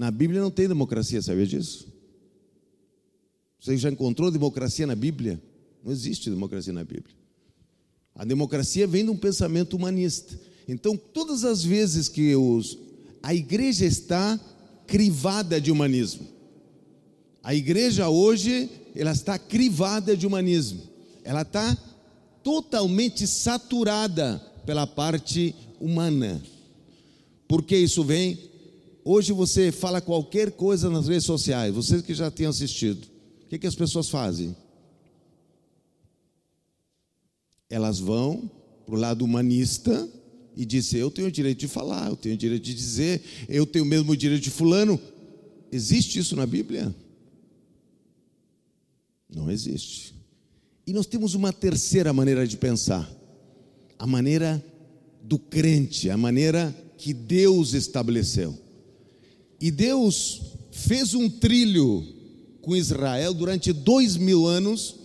Na Bíblia não tem democracia, sabia disso? Você já encontrou democracia na Bíblia? Não existe democracia na Bíblia. A democracia vem de um pensamento humanista. Então, todas as vezes que os, a igreja está crivada de humanismo, a igreja hoje ela está crivada de humanismo, ela está totalmente saturada pela parte humana. Por que isso vem? Hoje você fala qualquer coisa nas redes sociais, vocês que já têm assistido, o que, que as pessoas fazem? Elas vão para o lado humanista e dizem: Eu tenho o direito de falar, eu tenho o direito de dizer, eu tenho o mesmo direito de Fulano. Existe isso na Bíblia? Não existe. E nós temos uma terceira maneira de pensar, a maneira do crente, a maneira que Deus estabeleceu. E Deus fez um trilho com Israel durante dois mil anos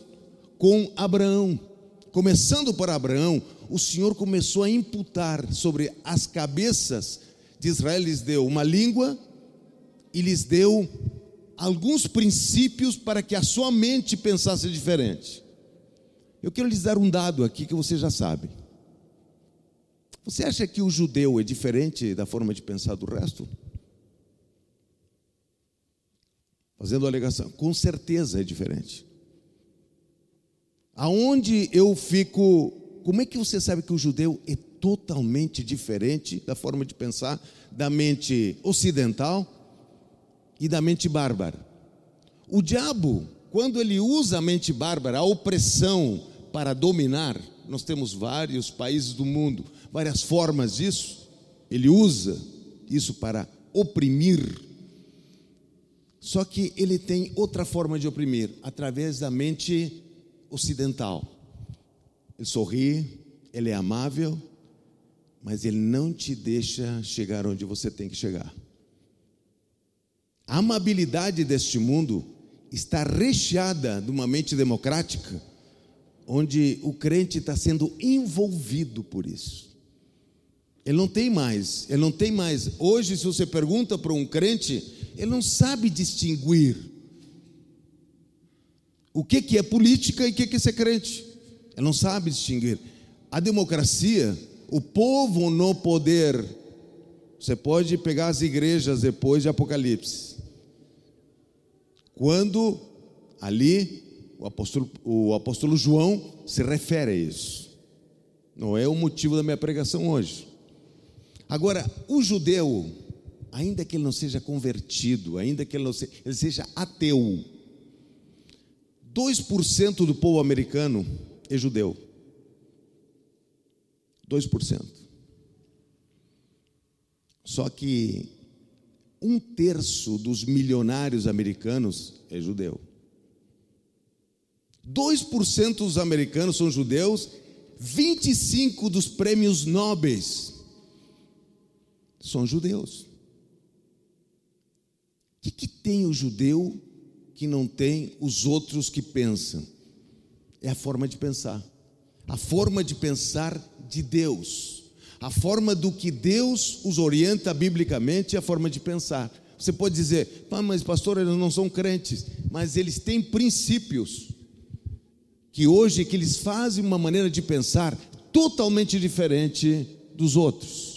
com Abraão. Começando por Abraão, o Senhor começou a imputar sobre as cabeças de Israel, lhes deu uma língua e lhes deu alguns princípios para que a sua mente pensasse diferente. Eu quero lhes dar um dado aqui que você já sabe. Você acha que o judeu é diferente da forma de pensar do resto? Fazendo alegação, com certeza é diferente. Aonde eu fico, como é que você sabe que o judeu é totalmente diferente da forma de pensar da mente ocidental e da mente bárbara. O diabo, quando ele usa a mente bárbara, a opressão para dominar, nós temos vários países do mundo, várias formas disso, ele usa isso para oprimir. Só que ele tem outra forma de oprimir, através da mente ocidental. Ele sorri, ele é amável, mas ele não te deixa chegar onde você tem que chegar. A amabilidade deste mundo está recheada de uma mente democrática, onde o crente está sendo envolvido por isso. Ele não tem mais, ele não tem mais. Hoje, se você pergunta para um crente, ele não sabe distinguir o que, que é política e o que, que é ser crente. Ele não sabe distinguir. A democracia, o povo no poder. Você pode pegar as igrejas depois de Apocalipse quando ali o apóstolo, o apóstolo João se refere a isso. Não é o motivo da minha pregação hoje. Agora, o judeu, ainda que ele não seja convertido, ainda que ele, não seja, ele seja ateu, 2% do povo americano é judeu. 2%. Só que um terço dos milionários americanos é judeu. 2% dos americanos são judeus, 25 dos prêmios nobres são judeus. O que, que tem o judeu que não tem os outros que pensam? É a forma de pensar, a forma de pensar de Deus a forma do que Deus os orienta biblicamente é a forma de pensar. Você pode dizer, mas pastor, eles não são crentes, mas eles têm princípios que hoje que eles fazem uma maneira de pensar totalmente diferente dos outros.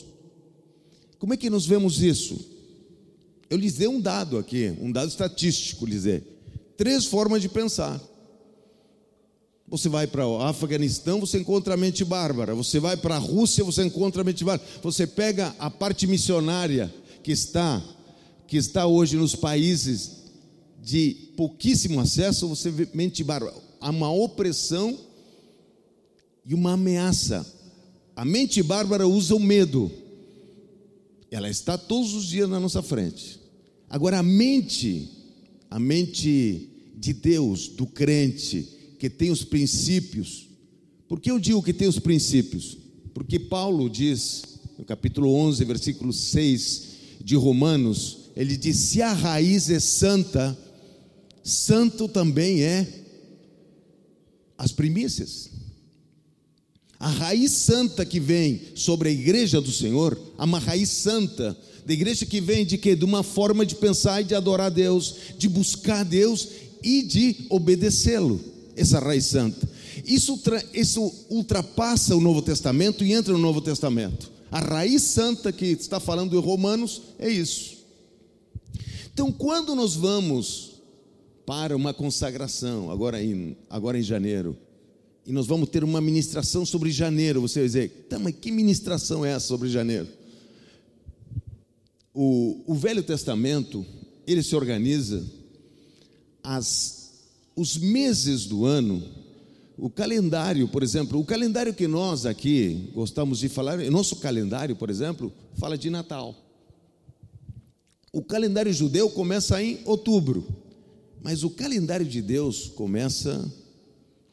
Como é que nós vemos isso? Eu lhes dei um dado aqui, um dado estatístico, lhes dei. Três formas de pensar. Você vai para o Afeganistão, você encontra a mente bárbara. Você vai para a Rússia, você encontra a mente bárbara. Você pega a parte missionária que está que está hoje nos países de pouquíssimo acesso, você vê mente bárbara. Há uma opressão e uma ameaça. A mente bárbara usa o medo. Ela está todos os dias na nossa frente. Agora a mente, a mente de Deus, do crente, que tem os princípios. Por que eu digo que tem os princípios? Porque Paulo diz, no capítulo 11, versículo 6 de Romanos, ele diz: se a raiz é santa, santo também é as primícias. A raiz santa que vem sobre a igreja do Senhor, uma raiz santa, da igreja que vem de quê? De uma forma de pensar e de adorar Deus, de buscar Deus e de obedecê-lo. Essa raiz santa. Isso, isso ultrapassa o Novo Testamento e entra no Novo Testamento. A raiz santa que está falando em Romanos é isso. Então, quando nós vamos para uma consagração, agora em, agora em janeiro, e nós vamos ter uma ministração sobre janeiro, você vai dizer, tá, mas que ministração é essa sobre janeiro? O, o Velho Testamento, ele se organiza, as, os meses do ano, o calendário, por exemplo, o calendário que nós aqui gostamos de falar, nosso calendário, por exemplo, fala de Natal. O calendário judeu começa em outubro, mas o calendário de Deus começa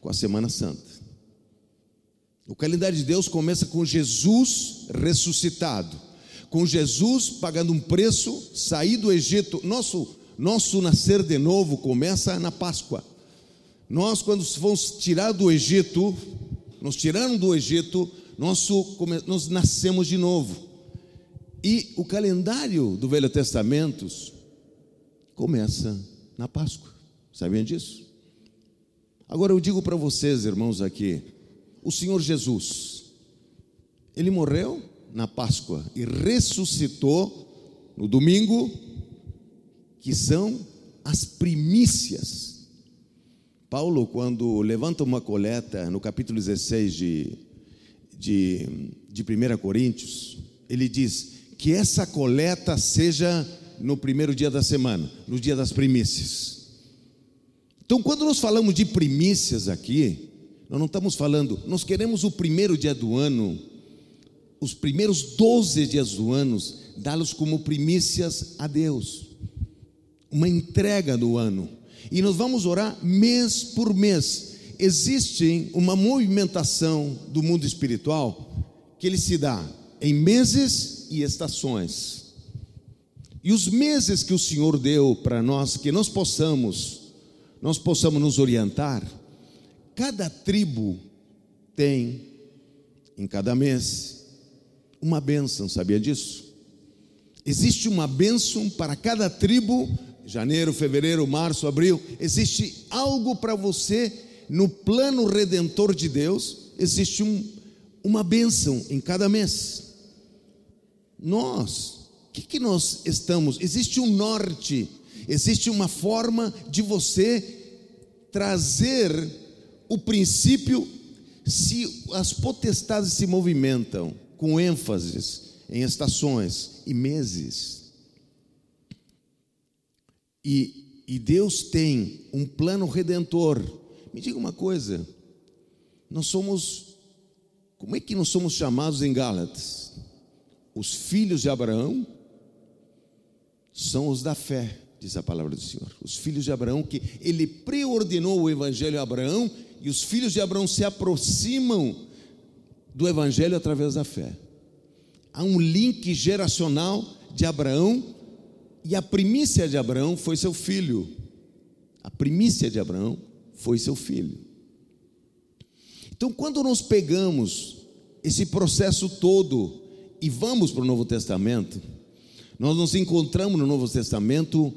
com a Semana Santa. O calendário de Deus começa com Jesus ressuscitado, com Jesus pagando um preço, sair do Egito. Nosso, nosso nascer de novo começa na Páscoa. Nós, quando fomos tirados do Egito, nos tiraram do Egito, nosso, nós nascemos de novo. E o calendário do Velho Testamento começa na Páscoa. Sabiam disso? Agora eu digo para vocês, irmãos, aqui, o Senhor Jesus, ele morreu na Páscoa e ressuscitou no domingo, que são as primícias. Paulo, quando levanta uma coleta no capítulo 16 de, de, de 1 Coríntios, ele diz: que essa coleta seja no primeiro dia da semana, no dia das primícias. Então, quando nós falamos de primícias aqui, nós não estamos falando, nós queremos o primeiro dia do ano, os primeiros 12 dias do ano, dá-los como primícias a Deus, uma entrega do ano. E nós vamos orar mês por mês. Existe uma movimentação do mundo espiritual que ele se dá em meses e estações. E os meses que o Senhor deu para nós, que nós possamos, nós possamos nos orientar, cada tribo tem em cada mês uma bênção, sabia disso? Existe uma bênção para cada tribo, janeiro, fevereiro, março, abril, existe algo para você no plano redentor de Deus, existe um, uma bênção em cada mês. Nós, o que, que nós estamos? Existe um norte, existe uma forma de você trazer o princípio, se as potestades se movimentam com ênfase em estações e meses, e, e Deus tem um plano redentor. Me diga uma coisa, nós somos, como é que nós somos chamados em Gálatas? os filhos de Abraão são os da fé, diz a palavra do Senhor. Os filhos de Abraão, que ele preordenou o evangelho a Abraão, e os filhos de Abraão se aproximam do evangelho através da fé. Há um link geracional de Abraão, e a primícia de Abraão foi seu filho. A primícia de Abraão foi seu filho. Então, quando nós pegamos esse processo todo, e vamos para o Novo Testamento, nós nos encontramos no Novo Testamento,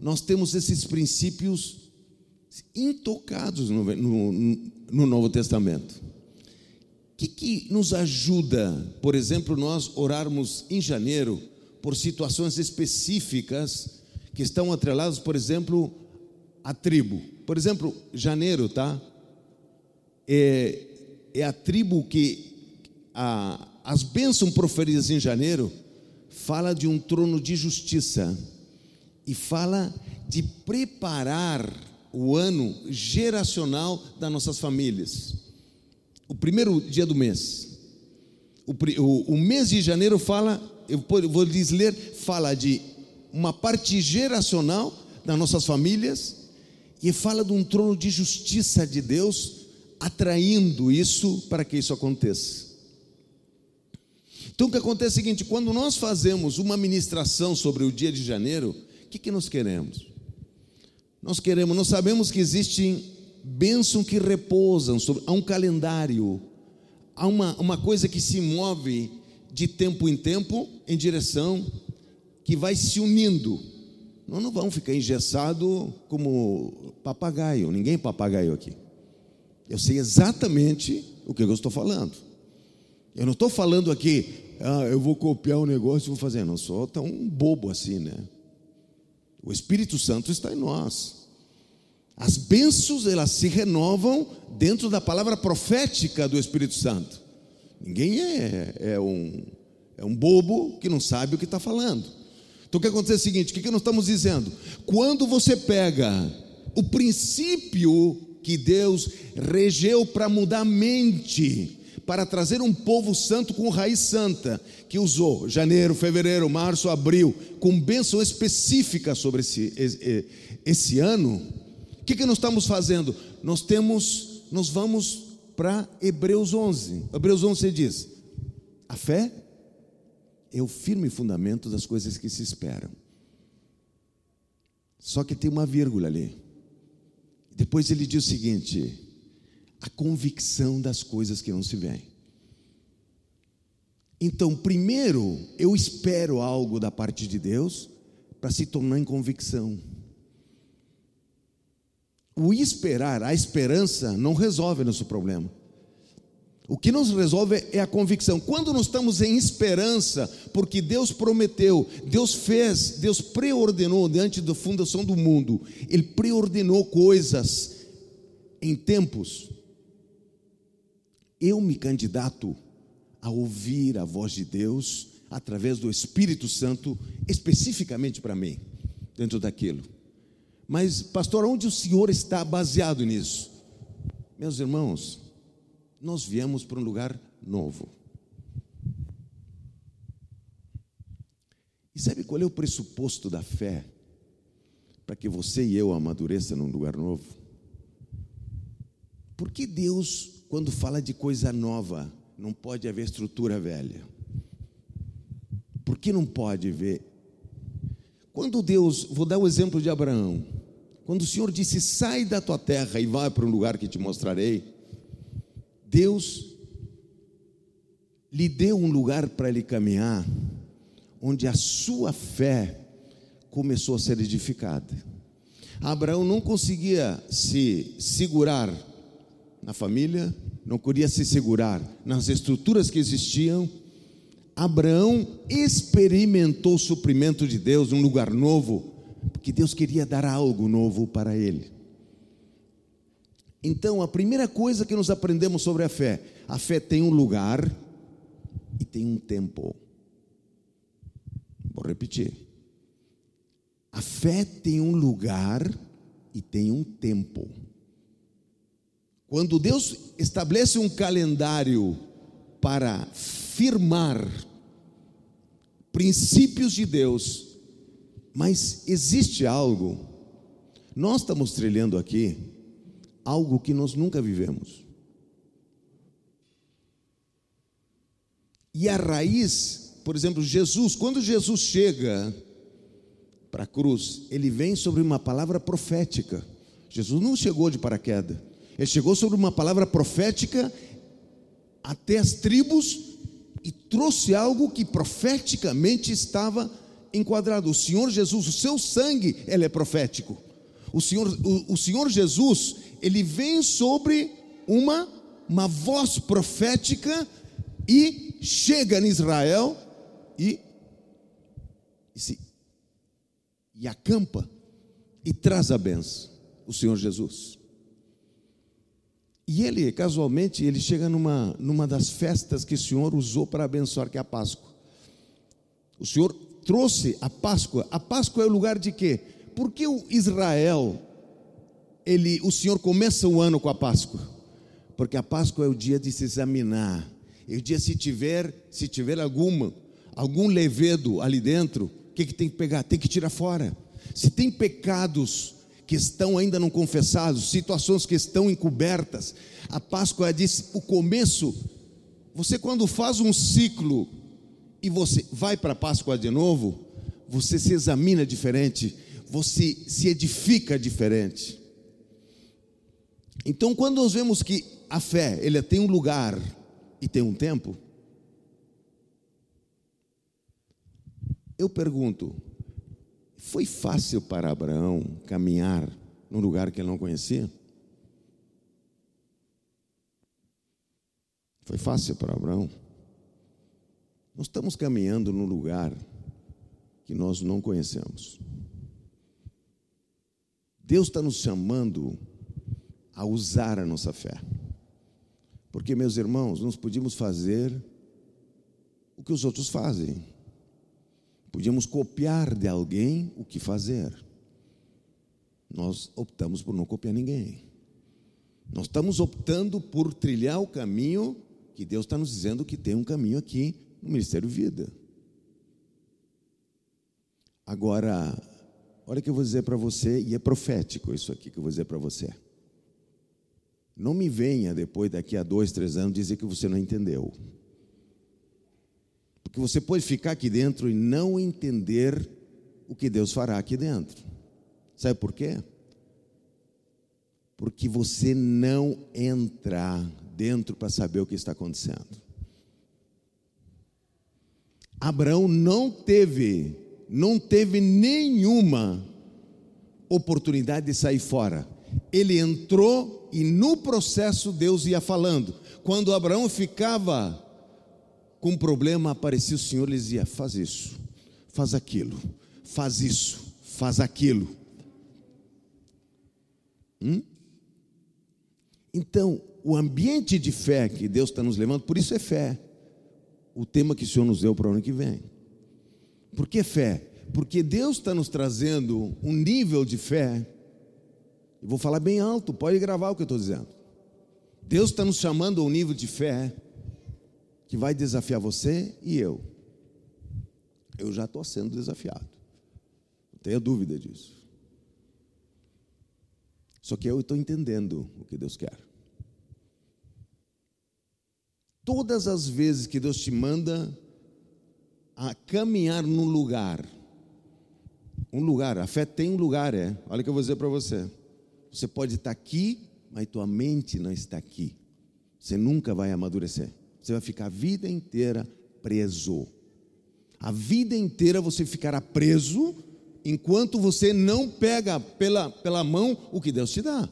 nós temos esses princípios intocados no, no, no Novo Testamento. O que, que nos ajuda, por exemplo, nós orarmos em janeiro por situações específicas que estão atreladas, por exemplo, à tribo. Por exemplo, janeiro, tá? É, é a tribo que a, as bênçãos proferidas em janeiro fala de um trono de justiça e fala de preparar o ano geracional das nossas famílias. O primeiro dia do mês. O, o, o mês de janeiro fala, eu vou lhes ler, fala de uma parte geracional das nossas famílias e fala de um trono de justiça de Deus atraindo isso para que isso aconteça. Então o que acontece é o seguinte: quando nós fazemos uma ministração sobre o dia de janeiro, o que, que nós queremos? Nós queremos, nós sabemos que existem bênçãos que repousam sobre há um calendário, há uma, uma coisa que se move de tempo em tempo em direção que vai se unindo. Nós não vamos ficar engessado como papagaio, ninguém é papagaio aqui. Eu sei exatamente o que eu estou falando. Eu não estou falando aqui, ah, eu vou copiar um negócio e vou fazer. Não sou tão bobo assim, né? O Espírito Santo está em nós. As bênçãos, elas se renovam dentro da palavra profética do Espírito Santo. Ninguém é, é, um, é um bobo que não sabe o que está falando. Então o que acontece é o seguinte: o que, que nós estamos dizendo? Quando você pega o princípio que Deus regeu para mudar a mente, para trazer um povo santo com raiz santa, que usou janeiro, fevereiro, março, abril, com bênção específica sobre esse, esse, esse ano, o que, que nós estamos fazendo? Nós temos, nós vamos para Hebreus 11. Hebreus 11 diz: a fé é o firme fundamento das coisas que se esperam. Só que tem uma vírgula ali. Depois ele diz o seguinte: a convicção das coisas que não se veem. Então, primeiro, eu espero algo da parte de Deus para se tornar em convicção. O esperar, a esperança, não resolve nosso problema. O que nos resolve é a convicção. Quando nós estamos em esperança, porque Deus prometeu, Deus fez, Deus preordenou diante da fundação do mundo, Ele preordenou coisas em tempos. Eu me candidato a ouvir a voz de Deus através do Espírito Santo, especificamente para mim, dentro daquilo. Mas, pastor, onde o senhor está baseado nisso? Meus irmãos, nós viemos para um lugar novo. E sabe qual é o pressuposto da fé para que você e eu amadureça num lugar novo? Porque Deus, quando fala de coisa nova, não pode haver estrutura velha? Por que não pode ver? Quando Deus, vou dar o exemplo de Abraão. Quando o Senhor disse: sai da tua terra e vai para um lugar que te mostrarei, Deus lhe deu um lugar para ele caminhar, onde a sua fé começou a ser edificada. Abraão não conseguia se segurar na família, não queria se segurar nas estruturas que existiam. Abraão experimentou o suprimento de Deus num lugar novo, porque Deus queria dar algo novo para ele. Então, a primeira coisa que nós aprendemos sobre a fé: a fé tem um lugar e tem um tempo. Vou repetir. A fé tem um lugar e tem um tempo. Quando Deus estabelece um calendário para firmar princípios de Deus, mas existe algo, nós estamos trilhando aqui algo que nós nunca vivemos. E a raiz, por exemplo, Jesus, quando Jesus chega para a cruz, ele vem sobre uma palavra profética. Jesus não chegou de paraquedas, ele chegou sobre uma palavra profética até as tribos e trouxe algo que profeticamente estava enquadrado. O Senhor Jesus, o seu sangue, ele é profético. O Senhor, o, o Senhor Jesus, ele vem sobre uma, uma voz profética e chega em Israel e, e, se, e acampa e traz a benção, o Senhor Jesus. E ele, casualmente, ele chega numa, numa das festas que o Senhor usou para abençoar, que é a Páscoa. O Senhor trouxe a Páscoa. A Páscoa é o lugar de quê? Porque o Israel, ele, o Senhor começa o ano com a Páscoa. Porque a Páscoa é o dia de se examinar. É o dia se tiver, se tiver alguma, algum levedo ali dentro, o que, que tem que pegar? Tem que tirar fora. Se tem pecados que estão ainda não confessados, situações que estão encobertas. A Páscoa diz o começo. Você quando faz um ciclo e você vai para a Páscoa de novo, você se examina diferente, você se edifica diferente. Então, quando nós vemos que a fé, ele tem um lugar e tem um tempo? Eu pergunto, foi fácil para Abraão caminhar num lugar que ele não conhecia? Foi fácil para Abraão? Nós estamos caminhando num lugar que nós não conhecemos. Deus está nos chamando a usar a nossa fé. Porque, meus irmãos, nós podíamos fazer o que os outros fazem. Podíamos copiar de alguém o que fazer. Nós optamos por não copiar ninguém. Nós estamos optando por trilhar o caminho que Deus está nos dizendo que tem um caminho aqui no Ministério Vida. Agora, olha o que eu vou dizer para você, e é profético isso aqui que eu vou dizer para você. Não me venha depois, daqui a dois, três anos, dizer que você não entendeu. Porque você pode ficar aqui dentro e não entender o que Deus fará aqui dentro. Sabe por quê? Porque você não entra dentro para saber o que está acontecendo. Abraão não teve, não teve nenhuma oportunidade de sair fora. Ele entrou e no processo Deus ia falando. Quando Abraão ficava com problema, aparecia o Senhor dizia: faz isso, faz aquilo, faz isso, faz aquilo. Hum? Então, o ambiente de fé que Deus está nos levando, por isso é fé. O tema que o Senhor nos deu para o ano que vem. Por que fé? Porque Deus está nos trazendo um nível de fé eu vou falar bem alto, pode gravar o que eu estou dizendo. Deus está nos chamando a um nível de fé que vai desafiar você e eu. Eu já estou sendo desafiado. Não tenha dúvida disso. Só que eu estou entendendo o que Deus quer. Todas as vezes que Deus te manda a caminhar num lugar, um lugar, a fé tem um lugar, é. Olha o que eu vou dizer para você. Você pode estar aqui, mas tua mente não está aqui. Você nunca vai amadurecer. Você vai ficar a vida inteira preso. A vida inteira você ficará preso enquanto você não pega pela, pela mão o que Deus te dá.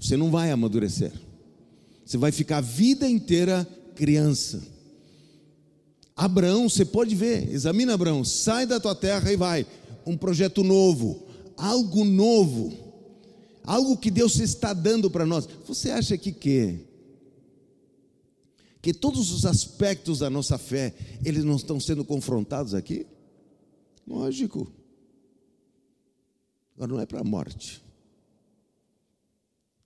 Você não vai amadurecer. Você vai ficar a vida inteira criança. Abraão, você pode ver, examina Abraão, sai da tua terra e vai. Um projeto novo, algo novo algo que Deus está dando para nós. Você acha que que que todos os aspectos da nossa fé, eles não estão sendo confrontados aqui? Lógico. Agora não é para a morte.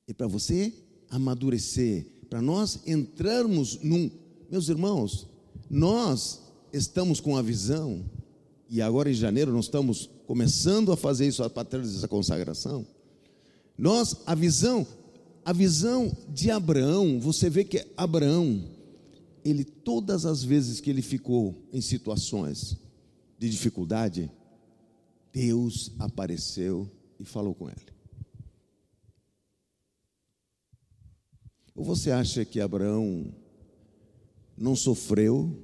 É para você amadurecer, para nós entrarmos num, meus irmãos, nós estamos com a visão e agora em janeiro nós estamos começando a fazer isso a ter dessa consagração. Nós, a visão, a visão de Abraão, você vê que Abraão, ele todas as vezes que ele ficou em situações de dificuldade, Deus apareceu e falou com ele. Ou você acha que Abraão não sofreu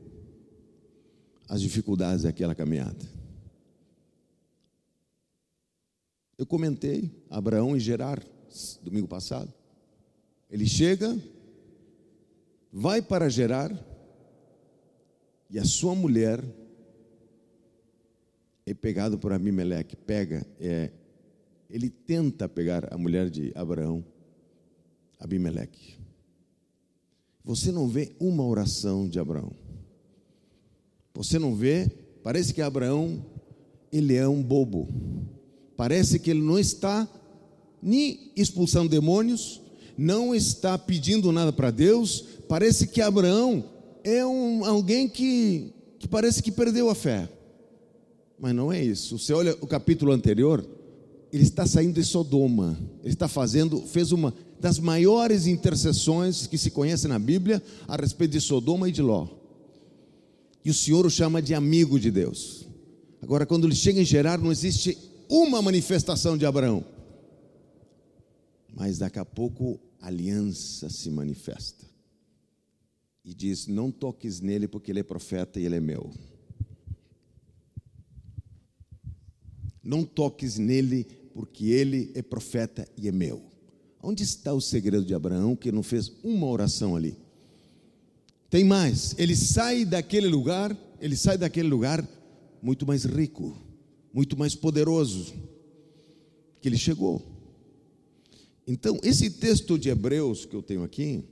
as dificuldades daquela caminhada? Eu comentei Abraão e Gerar domingo passado. Ele chega, vai para Gerar e a sua mulher é pegado por Abimeleque, pega, é, ele tenta pegar a mulher de Abraão, Abimeleque. Você não vê uma oração de Abraão. Você não vê, parece que Abraão, ele é um bobo. Parece que ele não está nem expulsando demônios, não está pedindo nada para Deus. Parece que Abraão é um, alguém que, que parece que perdeu a fé. Mas não é isso. Você olha o capítulo anterior, ele está saindo de Sodoma. Ele está fazendo, fez uma das maiores intercessões que se conhece na Bíblia a respeito de Sodoma e de Ló. E o Senhor o chama de amigo de Deus. Agora, quando ele chega em Gerar, não existe uma manifestação de Abraão. Mas daqui a pouco a aliança se manifesta. E diz: Não toques nele, porque ele é profeta e ele é meu. Não toques nele, porque ele é profeta e é meu. Onde está o segredo de Abraão que não fez uma oração ali? Tem mais, ele sai daquele lugar, ele sai daquele lugar muito mais rico, muito mais poderoso que ele chegou. Então, esse texto de Hebreus que eu tenho aqui,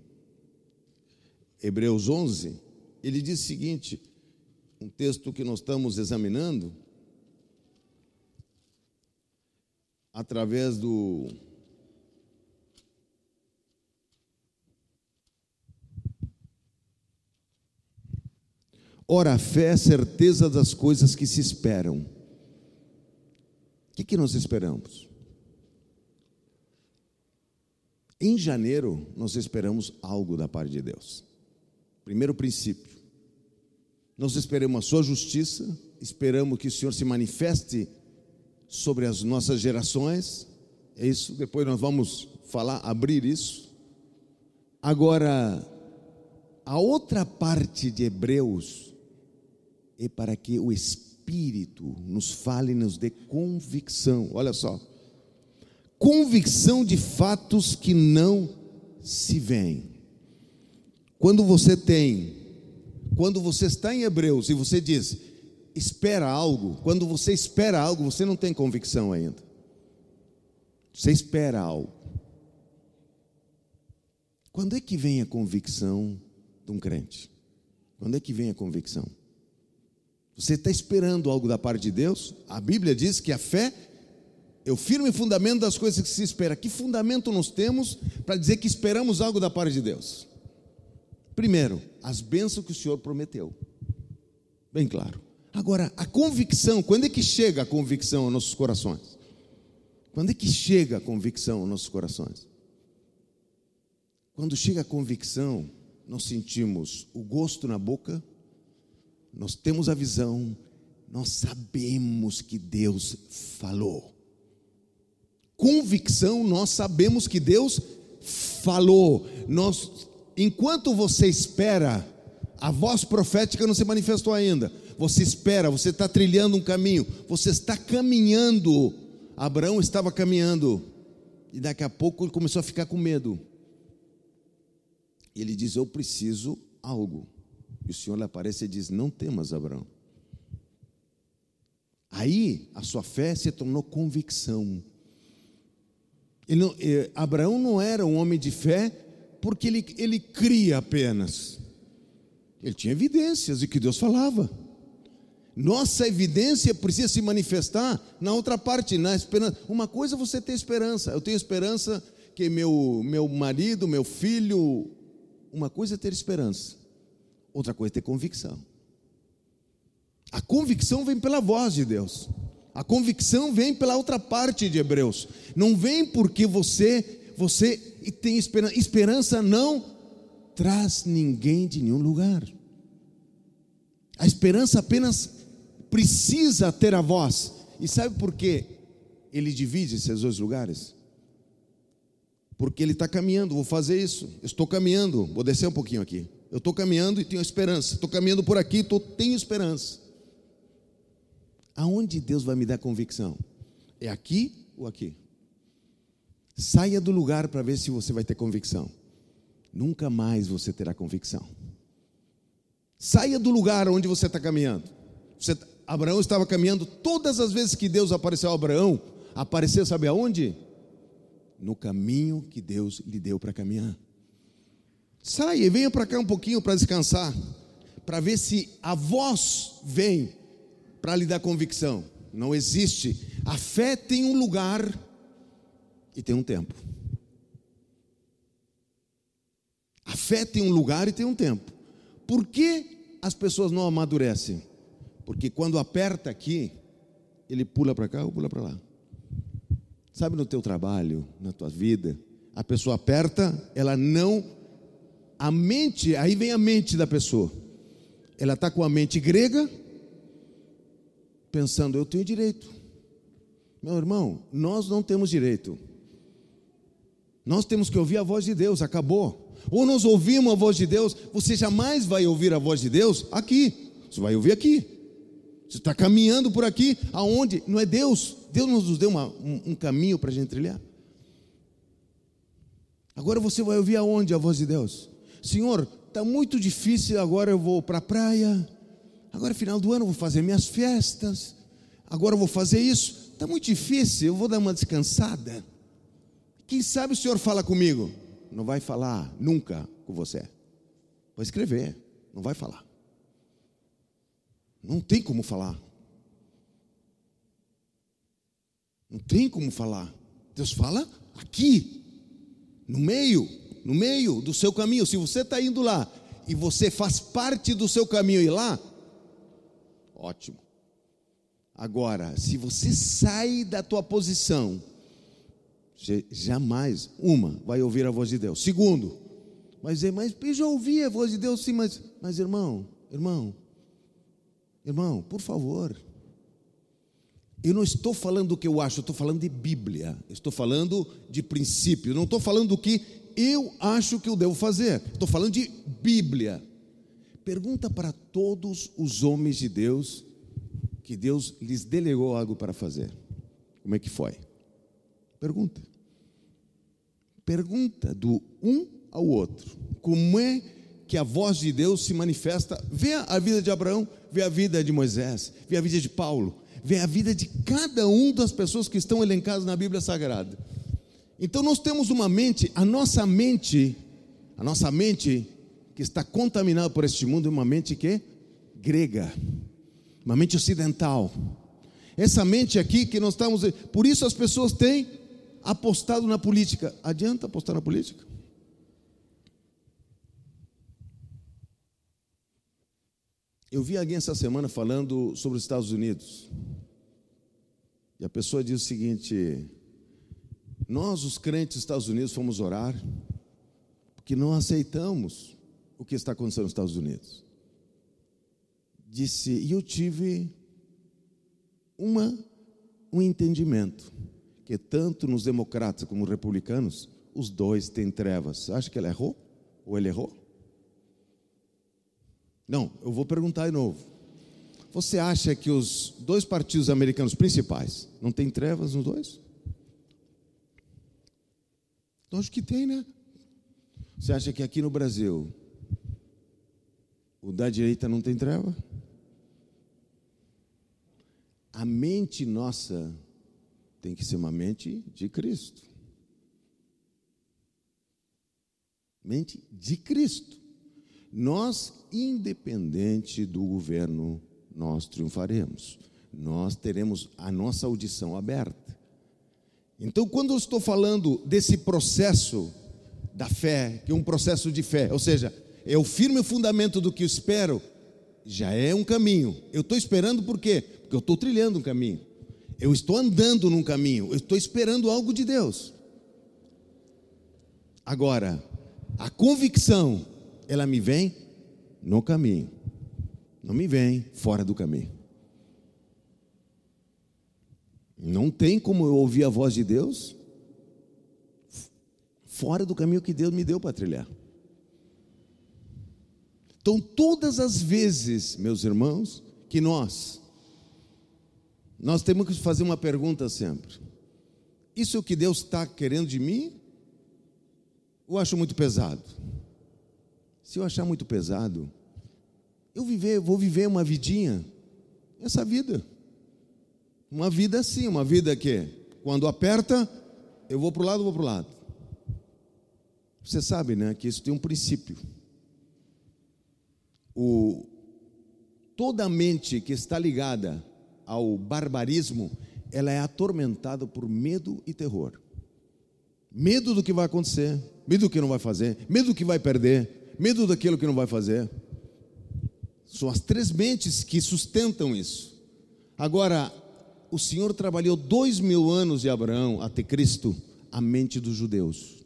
Hebreus 11, ele diz o seguinte: um texto que nós estamos examinando, através do. Ora, a fé é a certeza das coisas que se esperam. O que, que nós esperamos? Em janeiro, nós esperamos algo da parte de Deus. Primeiro princípio. Nós esperamos a sua justiça, esperamos que o Senhor se manifeste sobre as nossas gerações. É isso, depois nós vamos falar, abrir isso. Agora, a outra parte de Hebreus é para que o Espírito nos fale, nos dê convicção. Olha só. Convicção de fatos que não se veem. Quando você tem, quando você está em Hebreus e você diz, espera algo, quando você espera algo, você não tem convicção ainda. Você espera algo. Quando é que vem a convicção de um crente? Quando é que vem a convicção? Você está esperando algo da parte de Deus? A Bíblia diz que a fé é o firme fundamento das coisas que se espera. Que fundamento nós temos para dizer que esperamos algo da parte de Deus? Primeiro, as bênçãos que o Senhor prometeu. Bem claro. Agora, a convicção, quando é que chega a convicção aos nossos corações? Quando é que chega a convicção aos nossos corações? Quando chega a convicção, nós sentimos o gosto na boca, nós temos a visão, nós sabemos que Deus falou. Convicção, nós sabemos que Deus falou. Nós enquanto você espera, a voz profética não se manifestou ainda. Você espera, você está trilhando um caminho, você está caminhando. Abraão estava caminhando, e daqui a pouco ele começou a ficar com medo. E ele diz: Eu preciso algo. E o Senhor lhe aparece e diz: Não temas, Abraão. Aí a sua fé se tornou convicção. Não, eh, Abraão não era um homem de fé porque ele, ele cria apenas. Ele tinha evidências de que Deus falava. Nossa evidência precisa se manifestar na outra parte, na esperança. Uma coisa é você ter esperança. Eu tenho esperança que meu, meu marido, meu filho. Uma coisa é ter esperança, outra coisa é ter convicção. A convicção vem pela voz de Deus. A convicção vem pela outra parte de Hebreus. Não vem porque você você tem esperança. Esperança não traz ninguém de nenhum lugar. A esperança apenas precisa ter a voz. E sabe por quê? Ele divide esses dois lugares. Porque ele está caminhando, vou fazer isso. estou caminhando, vou descer um pouquinho aqui. Eu estou caminhando e tenho esperança. Estou caminhando por aqui, tenho esperança. Aonde Deus vai me dar convicção? É aqui ou aqui? Saia do lugar para ver se você vai ter convicção. Nunca mais você terá convicção. Saia do lugar onde você está caminhando. Você, Abraão estava caminhando todas as vezes que Deus apareceu a Abraão, apareceu, sabe aonde? No caminho que Deus lhe deu para caminhar. Saia e venha para cá um pouquinho para descansar, para ver se a voz vem para lhe dar convicção. Não existe. A fé tem um lugar e tem um tempo. A fé tem um lugar e tem um tempo. Por que as pessoas não amadurecem? Porque quando aperta aqui, ele pula para cá ou pula para lá. Sabe no teu trabalho, na tua vida, a pessoa aperta, ela não a mente, aí vem a mente da pessoa. Ela está com a mente grega, pensando, eu tenho direito. Meu irmão, nós não temos direito. Nós temos que ouvir a voz de Deus, acabou. Ou nós ouvimos a voz de Deus, você jamais vai ouvir a voz de Deus aqui. Você vai ouvir aqui. Você está caminhando por aqui, aonde? Não é Deus. Deus nos deu uma, um, um caminho para a gente trilhar. Agora você vai ouvir aonde a voz de Deus? Senhor, está muito difícil, agora eu vou para a praia. Agora, final do ano, eu vou fazer minhas festas. Agora eu vou fazer isso. Está muito difícil, eu vou dar uma descansada. Quem sabe o Senhor fala comigo? Não vai falar nunca com você. Vai escrever, não vai falar. Não tem como falar. Não tem como falar. Deus fala aqui, no meio, no meio do seu caminho. Se você está indo lá e você faz parte do seu caminho ir lá, ótimo. Agora, se você sai da tua posição, jamais, uma, vai ouvir a voz de Deus. Segundo, mas, mas eu já ouvi a voz de Deus, sim, mas, mas irmão, irmão, irmão, por favor, eu não estou falando do que eu acho, eu estou falando de Bíblia, estou falando de princípio, não estou falando do que eu acho que eu devo fazer, estou falando de Bíblia. Pergunta para todos os homens de Deus que Deus lhes delegou algo para fazer. Como é que foi? Pergunta. Pergunta do um ao outro. Como é que a voz de Deus se manifesta? Vê a vida de Abraão, vê a vida de Moisés, vê a vida de Paulo, vê a vida de cada um das pessoas que estão elencadas na Bíblia Sagrada. Então nós temos uma mente, a nossa mente, a nossa mente que está contaminada por este mundo é uma mente que grega, uma mente ocidental. Essa mente aqui que nós estamos, por isso as pessoas têm apostado na política. Adianta apostar na política? Eu vi alguém essa semana falando sobre os Estados Unidos. E a pessoa diz o seguinte: Nós, os crentes dos Estados Unidos, fomos orar porque não aceitamos o que está acontecendo nos Estados Unidos. Disse, e eu tive uma, um entendimento que tanto nos democratas como nos republicanos, os dois têm trevas. Acha que ele errou? Ou ele errou? Não, eu vou perguntar de novo. Você acha que os dois partidos americanos principais não têm trevas nos dois? Acho que tem, né? Você acha que aqui no Brasil o da direita não tem treva? A mente nossa tem que ser uma mente de Cristo. Mente de Cristo. Nós, independente do governo, nós triunfaremos. Nós teremos a nossa audição aberta. Então, quando eu estou falando desse processo da fé, que é um processo de fé, ou seja, é o firme fundamento do que eu espero, já é um caminho. Eu estou esperando por quê? Porque eu estou trilhando um caminho. Eu estou andando num caminho, eu estou esperando algo de Deus. Agora, a convicção, ela me vem no caminho, não me vem fora do caminho. Não tem como eu ouvir a voz de Deus fora do caminho que Deus me deu para trilhar. Então, todas as vezes, meus irmãos, que nós nós temos que fazer uma pergunta sempre: Isso é o que Deus está querendo de mim? Ou acho muito pesado? Se eu achar muito pesado, eu viver, vou viver uma vidinha, essa vida. Uma vida assim, uma vida que, quando aperta, eu vou para o lado, vou para o lado. Você sabe, né, que isso tem um princípio. O, toda mente que está ligada ao barbarismo, ela é atormentada por medo e terror. Medo do que vai acontecer, medo do que não vai fazer, medo do que vai perder, medo daquilo que não vai fazer. São as três mentes que sustentam isso. Agora, o Senhor trabalhou dois mil anos de Abraão até Cristo a mente dos judeus.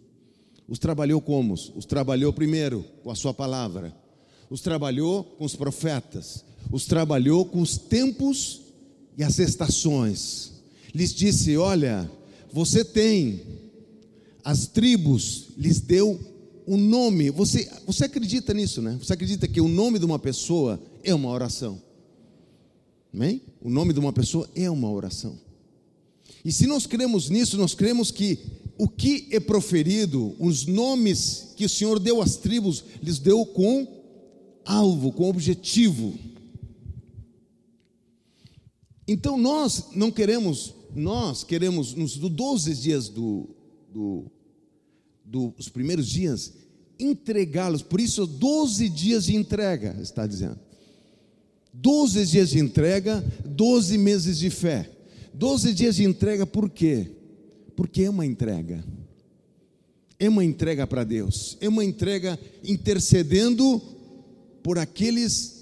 Os trabalhou como? Os trabalhou primeiro com a sua palavra. Os trabalhou com os profetas. Os trabalhou com os tempos e as estações. Lhes disse: Olha, você tem, as tribos lhes deu o nome, você, você acredita nisso, né? Você acredita que o nome de uma pessoa é uma oração? Amém? O nome de uma pessoa é uma oração. E se nós cremos nisso, nós cremos que o que é proferido, os nomes que o Senhor deu às tribos, lhes deu com alvo, com objetivo. Então nós não queremos, nós queremos, nos 12 dias do, do, dos primeiros dias, entregá-los. Por isso, 12 dias de entrega, está dizendo. 12 dias de entrega, 12 meses de fé. 12 dias de entrega, por quê? Porque é uma entrega. É uma entrega para Deus. É uma entrega intercedendo por aqueles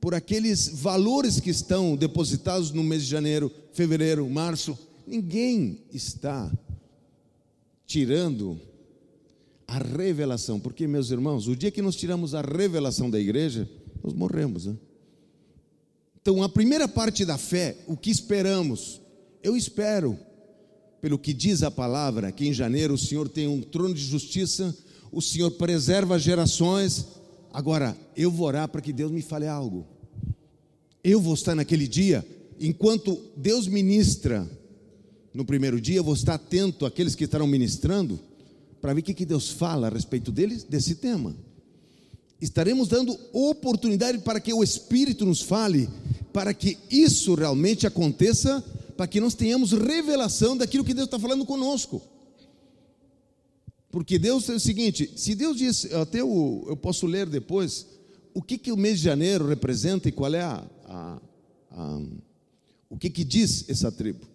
por aqueles valores que estão depositados no mês de janeiro, fevereiro, março. Ninguém está tirando a revelação, porque, meus irmãos, o dia que nós tiramos a revelação da igreja, nós morremos. Né? Então, a primeira parte da fé, o que esperamos? Eu espero, pelo que diz a palavra, que em janeiro o Senhor tem um trono de justiça, o Senhor preserva gerações. Agora, eu vou orar para que Deus me fale algo. Eu vou estar naquele dia, enquanto Deus ministra no primeiro dia, eu vou estar atento àqueles que estarão ministrando, para ver o que Deus fala a respeito deles, desse tema. Estaremos dando oportunidade para que o Espírito nos fale, para que isso realmente aconteça, para que nós tenhamos revelação daquilo que Deus está falando conosco. Porque Deus é o seguinte: se Deus diz, até eu, posso ler depois, o que, que o mês de janeiro representa e qual é a, a, a o que, que diz essa tribo.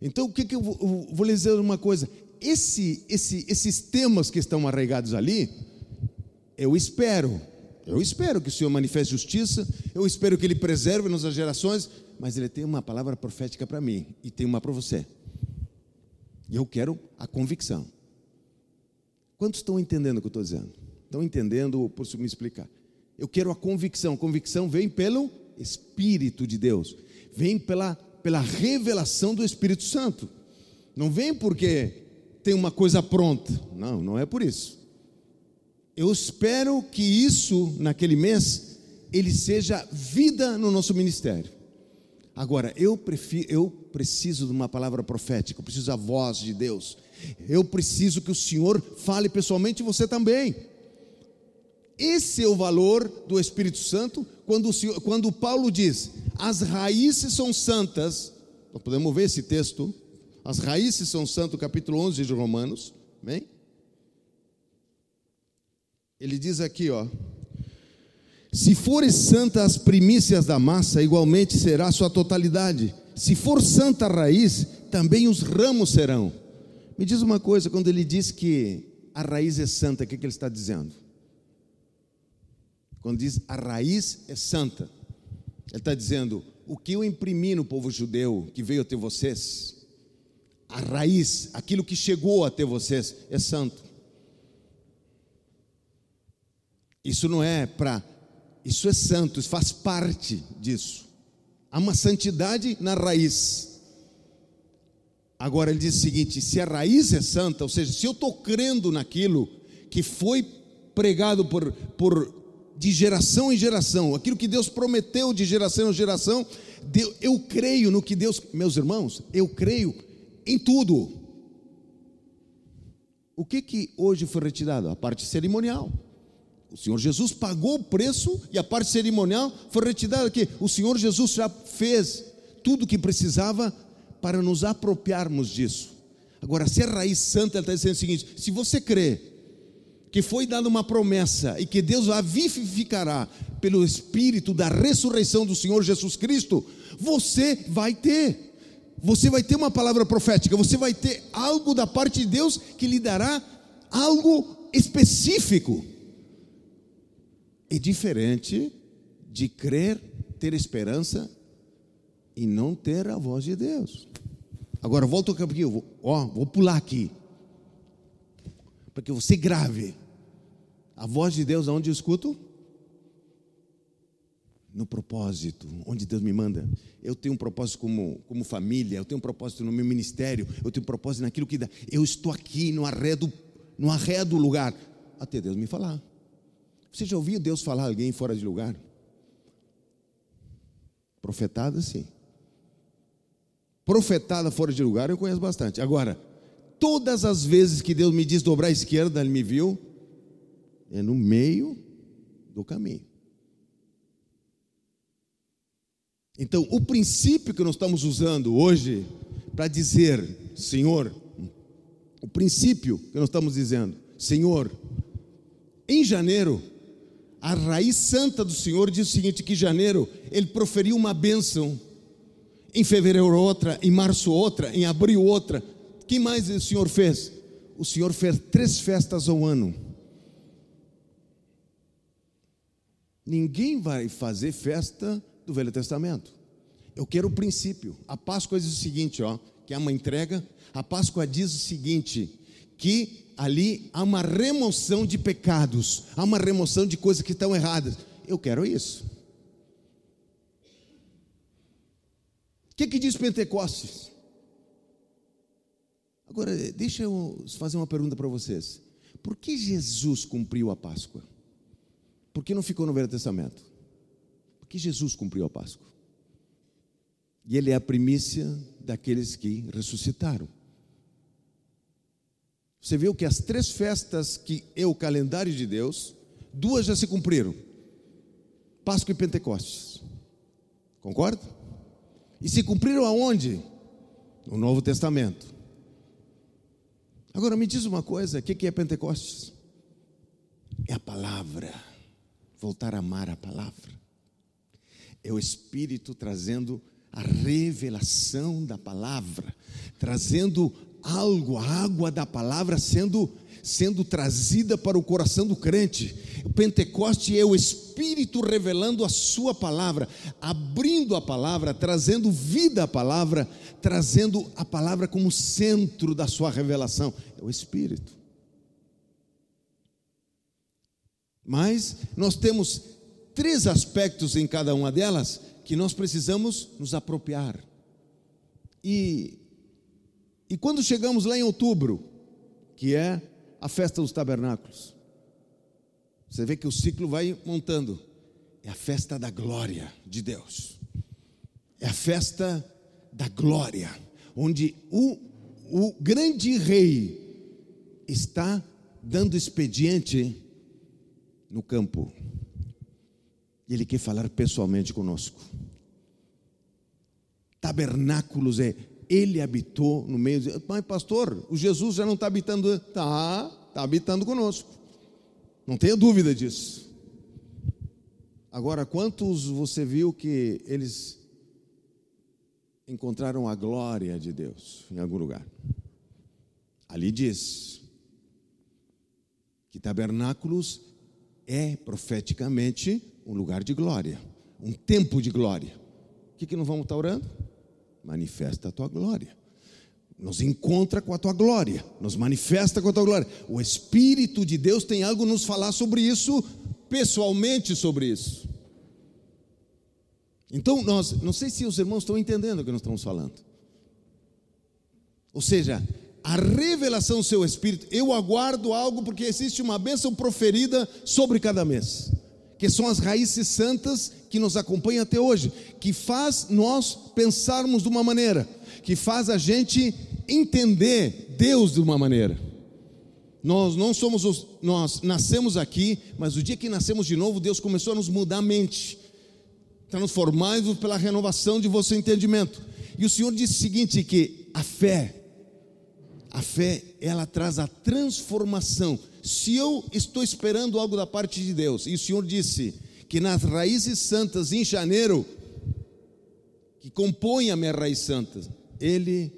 Então, o que, que eu vou, eu vou dizer uma coisa: esse, esse, esses temas que estão arraigados ali, eu espero, eu espero que o Senhor manifeste justiça, eu espero que Ele preserve nossas gerações, mas Ele tem uma palavra profética para mim e tem uma para você. E eu quero a convicção. Quantos estão entendendo o que eu estou dizendo? Estão entendendo, por me explicar? Eu quero a convicção. A convicção vem pelo Espírito de Deus, vem pela pela revelação do Espírito Santo. Não vem porque tem uma coisa pronta. Não, não é por isso. Eu espero que isso, naquele mês, ele seja vida no nosso ministério. Agora, eu, prefiro, eu preciso de uma palavra profética, eu preciso da voz de Deus. Eu preciso que o Senhor fale pessoalmente e você também. Esse é o valor do Espírito Santo quando, Senhor, quando Paulo diz: as raízes são santas, nós podemos ver esse texto, as raízes são santas, capítulo 11 de Romanos? Ele diz aqui, ó: se forem santas as primícias da massa, igualmente será a sua totalidade. Se for santa a raiz, também os ramos serão. Me diz uma coisa, quando ele diz que a raiz é santa, o que, que ele está dizendo? Quando diz a raiz é santa, ele está dizendo: o que eu imprimi no povo judeu que veio até vocês, a raiz, aquilo que chegou até vocês, é santo. Isso não é para. Isso é santo, isso faz parte disso. Há uma santidade na raiz. Agora ele diz o seguinte: se a raiz é santa, ou seja, se eu estou crendo naquilo que foi pregado por, por de geração em geração, aquilo que Deus prometeu de geração em geração, eu creio no que Deus, meus irmãos, eu creio em tudo. O que que hoje foi retirado? A parte cerimonial. O Senhor Jesus pagou o preço e a parte cerimonial foi retirada que o Senhor Jesus já fez tudo o que precisava para nos apropriarmos disso. Agora, se é raiz santa, está dizendo o seguinte: se você crê que foi dada uma promessa e que Deus a vivificará pelo Espírito da ressurreição do Senhor Jesus Cristo, você vai ter. Você vai ter uma palavra profética, você vai ter algo da parte de Deus que lhe dará algo específico. É diferente de crer, ter esperança e não ter a voz de Deus. Agora volta um pouquinho, vou, ó, vou pular aqui. Porque você grave. A voz de Deus, aonde eu escuto? No propósito, onde Deus me manda. Eu tenho um propósito como, como família, eu tenho um propósito no meu ministério, eu tenho um propósito naquilo que dá. Eu estou aqui no arredo, no arredo lugar. até Deus me falar. Você já ouviu Deus falar alguém fora de lugar? Profetada, sim. Profetada fora de lugar eu conheço bastante. Agora, todas as vezes que Deus me diz dobrar à esquerda, Ele me viu, é no meio do caminho. Então, o princípio que nós estamos usando hoje para dizer, Senhor, o princípio que nós estamos dizendo, Senhor, em janeiro, a raiz santa do Senhor diz o seguinte: que janeiro ele proferiu uma bênção, em fevereiro outra, em março outra, em abril outra. que mais o Senhor fez? O Senhor fez três festas ao ano. Ninguém vai fazer festa do Velho Testamento. Eu quero o princípio. A Páscoa diz o seguinte, ó, que é uma entrega. A Páscoa diz o seguinte, que ali há uma remoção de pecados, há uma remoção de coisas que estão erradas. Eu quero isso. O que, que diz Pentecostes? Agora, deixa eu fazer uma pergunta para vocês. Por que Jesus cumpriu a Páscoa? Por que não ficou no Velho Testamento? Porque Jesus cumpriu a Páscoa. E ele é a primícia daqueles que ressuscitaram. Você viu que as três festas que é o calendário de Deus, duas já se cumpriram: Páscoa e Pentecostes. Concorda? E se cumpriram aonde? No Novo Testamento. Agora me diz uma coisa: o que é Pentecostes? É a palavra, voltar a amar a palavra. É o Espírito trazendo a revelação da palavra, trazendo algo, a água da palavra sendo sendo trazida para o coração do crente. O Pentecoste é o Espírito revelando a sua palavra, abrindo a palavra, trazendo vida à palavra, trazendo a palavra como centro da sua revelação. É o Espírito. Mas nós temos três aspectos em cada uma delas que nós precisamos nos apropriar. E, e quando chegamos lá em outubro, que é a festa dos tabernáculos, você vê que o ciclo vai montando. É a festa da glória de Deus. É a festa da glória, onde o, o grande rei está dando expediente no campo. Ele quer falar pessoalmente conosco. Tabernáculos é Ele habitou no meio. De... Mas, pastor, o Jesus já não está habitando. Está, está habitando conosco. Não tenha dúvida disso. Agora, quantos você viu que eles encontraram a glória de Deus em algum lugar? Ali diz que tabernáculos é profeticamente um lugar de glória, um tempo de glória. O que, que nós vamos estar orando? Manifesta a tua glória. Nos encontra com a tua glória, nos manifesta com a tua glória. O Espírito de Deus tem algo a nos falar sobre isso, pessoalmente sobre isso. Então, nós, não sei se os irmãos estão entendendo o que nós estamos falando. Ou seja, a revelação do seu Espírito, eu aguardo algo porque existe uma bênção proferida sobre cada mês que são as raízes santas que nos acompanham até hoje, que faz nós pensarmos de uma maneira, que faz a gente entender Deus de uma maneira. Nós não somos os, nós nascemos aqui, mas o dia que nascemos de novo, Deus começou a nos mudar a mente, transformar-nos pela renovação de vosso entendimento. E o Senhor disse o seguinte: que a fé, a fé, ela traz a transformação se eu estou esperando algo da parte de Deus, e o Senhor disse que nas raízes santas em janeiro, que compõem a minha raiz santa, Ele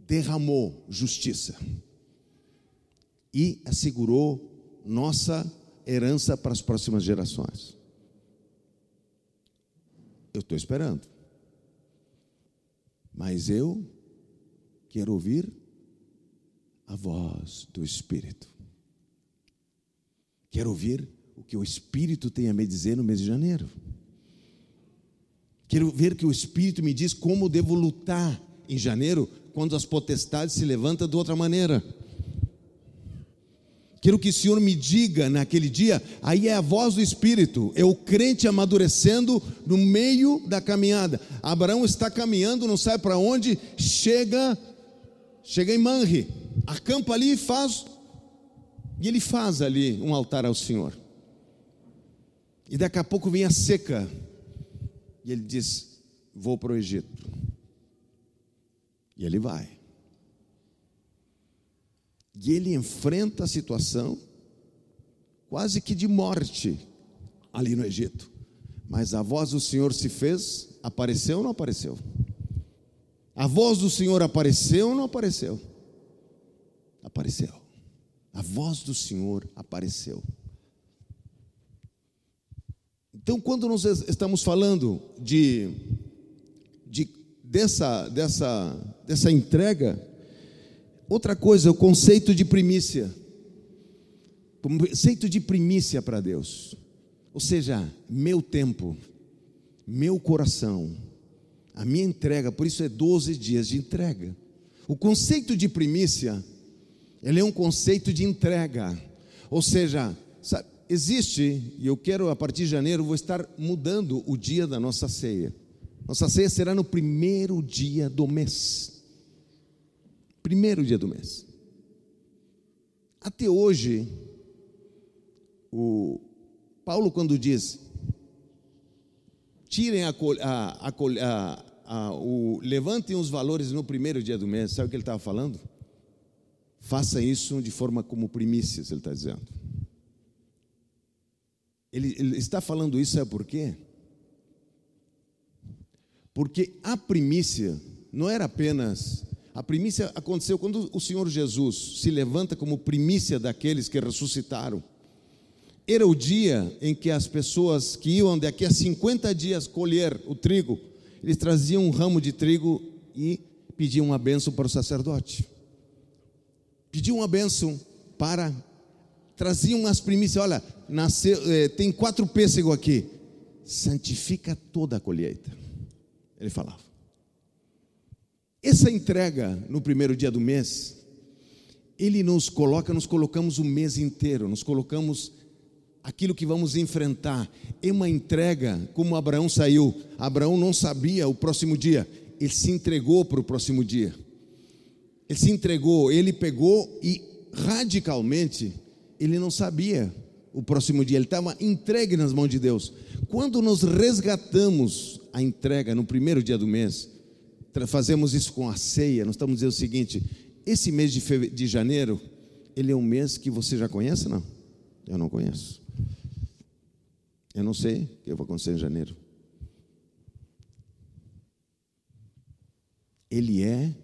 derramou justiça e assegurou nossa herança para as próximas gerações. Eu estou esperando, mas eu quero ouvir a voz do Espírito. Quero ouvir o que o Espírito tem a me dizer no mês de janeiro. Quero ver que o Espírito me diz como devo lutar em janeiro, quando as potestades se levantam de outra maneira. Quero que o Senhor me diga naquele dia, aí é a voz do Espírito, é o crente amadurecendo no meio da caminhada. Abraão está caminhando, não sabe para onde, chega, chega em Manre, acampa ali e faz, e ele faz ali um altar ao Senhor. E daqui a pouco vem a seca, e ele diz: Vou para o Egito. E ele vai. E ele enfrenta a situação quase que de morte ali no Egito. Mas a voz do Senhor se fez, apareceu ou não apareceu? A voz do Senhor apareceu ou não apareceu? Apareceu. A voz do Senhor apareceu. Então, quando nós estamos falando de, de dessa, dessa, dessa entrega, Outra coisa, o conceito de primícia. Conceito de primícia para Deus. Ou seja, meu tempo, meu coração, a minha entrega, por isso é 12 dias de entrega. O conceito de primícia, ele é um conceito de entrega. Ou seja, sabe, existe, e eu quero a partir de janeiro, vou estar mudando o dia da nossa ceia. Nossa ceia será no primeiro dia do mês. Primeiro dia do mês. Até hoje, o Paulo, quando diz, tirem a, a, a, a, o, levantem os valores no primeiro dia do mês, sabe o que ele estava falando? Faça isso de forma como primícias, ele está dizendo. Ele, ele está falando isso, sabe por quê? Porque a primícia não era apenas a primícia aconteceu quando o Senhor Jesus se levanta como primícia daqueles que ressuscitaram. Era o dia em que as pessoas que iam daqui a 50 dias colher o trigo, eles traziam um ramo de trigo e pediam uma bênção para o sacerdote. Pediam uma bênção para. Traziam as primícias, olha, nasceu, é, tem quatro pêssegos aqui, santifica toda a colheita. Ele falava. Essa entrega no primeiro dia do mês, ele nos coloca, nos colocamos o mês inteiro, nos colocamos aquilo que vamos enfrentar. É uma entrega, como Abraão saiu. Abraão não sabia o próximo dia, ele se entregou para o próximo dia. Ele se entregou, ele pegou e radicalmente, ele não sabia o próximo dia, ele estava entregue nas mãos de Deus. Quando nós resgatamos a entrega no primeiro dia do mês, fazemos isso com a ceia, nós estamos dizendo o seguinte: esse mês de, de janeiro, ele é um mês que você já conhece, não? Eu não conheço. Eu não sei o que vai acontecer em janeiro. Ele é,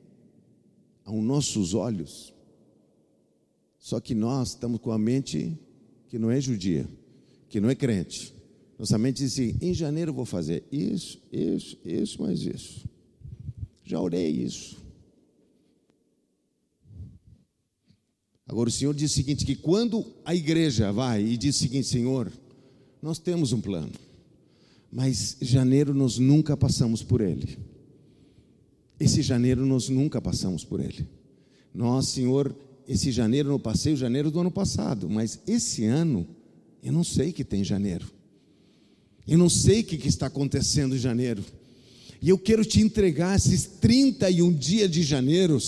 aos nossos olhos, só que nós estamos com a mente que não é judia, que não é crente. Nossa mente diz assim: em janeiro eu vou fazer isso, isso, isso, mais isso. Já orei isso. Agora o Senhor diz o seguinte: que quando a igreja vai e diz o seguinte, Senhor, nós temos um plano, mas janeiro nós nunca passamos por ele. Esse janeiro nós nunca passamos por ele. Nós, Senhor, esse janeiro não passei o janeiro do ano passado, mas esse ano eu não sei que tem janeiro. Eu não sei o que, que está acontecendo em janeiro. E eu quero te entregar esses 31 dias de janeiro,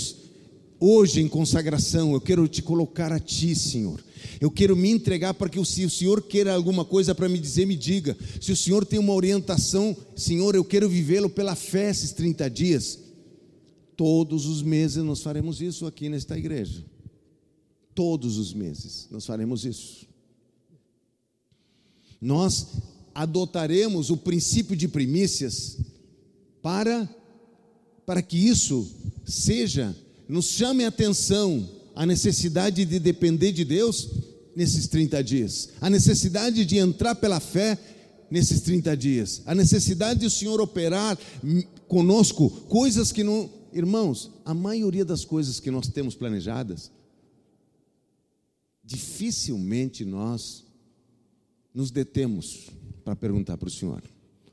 hoje em consagração, eu quero te colocar a ti, Senhor. Eu quero me entregar para que se o Senhor queira alguma coisa para me dizer, me diga. Se o Senhor tem uma orientação, Senhor, eu quero vivê-lo pela fé esses 30 dias. Todos os meses nós faremos isso aqui nesta igreja. Todos os meses nós faremos isso. Nós adotaremos o princípio de primícias para para que isso seja nos chame a atenção a necessidade de depender de Deus nesses 30 dias, a necessidade de entrar pela fé nesses 30 dias, a necessidade de o Senhor operar conosco coisas que não, irmãos, a maioria das coisas que nós temos planejadas, dificilmente nós nos detemos para perguntar para o Senhor,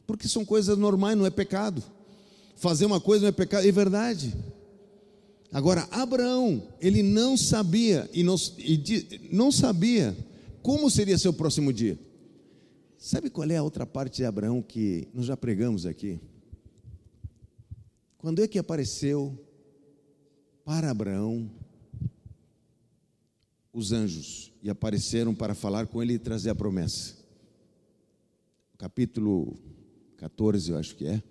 porque são coisas normais, não é pecado. Fazer uma coisa não é pecado, é verdade. Agora, Abraão, ele não sabia e não, e não sabia como seria seu próximo dia. Sabe qual é a outra parte de Abraão que nós já pregamos aqui? Quando é que apareceu para Abraão os anjos e apareceram para falar com ele e trazer a promessa? Capítulo 14, eu acho que é.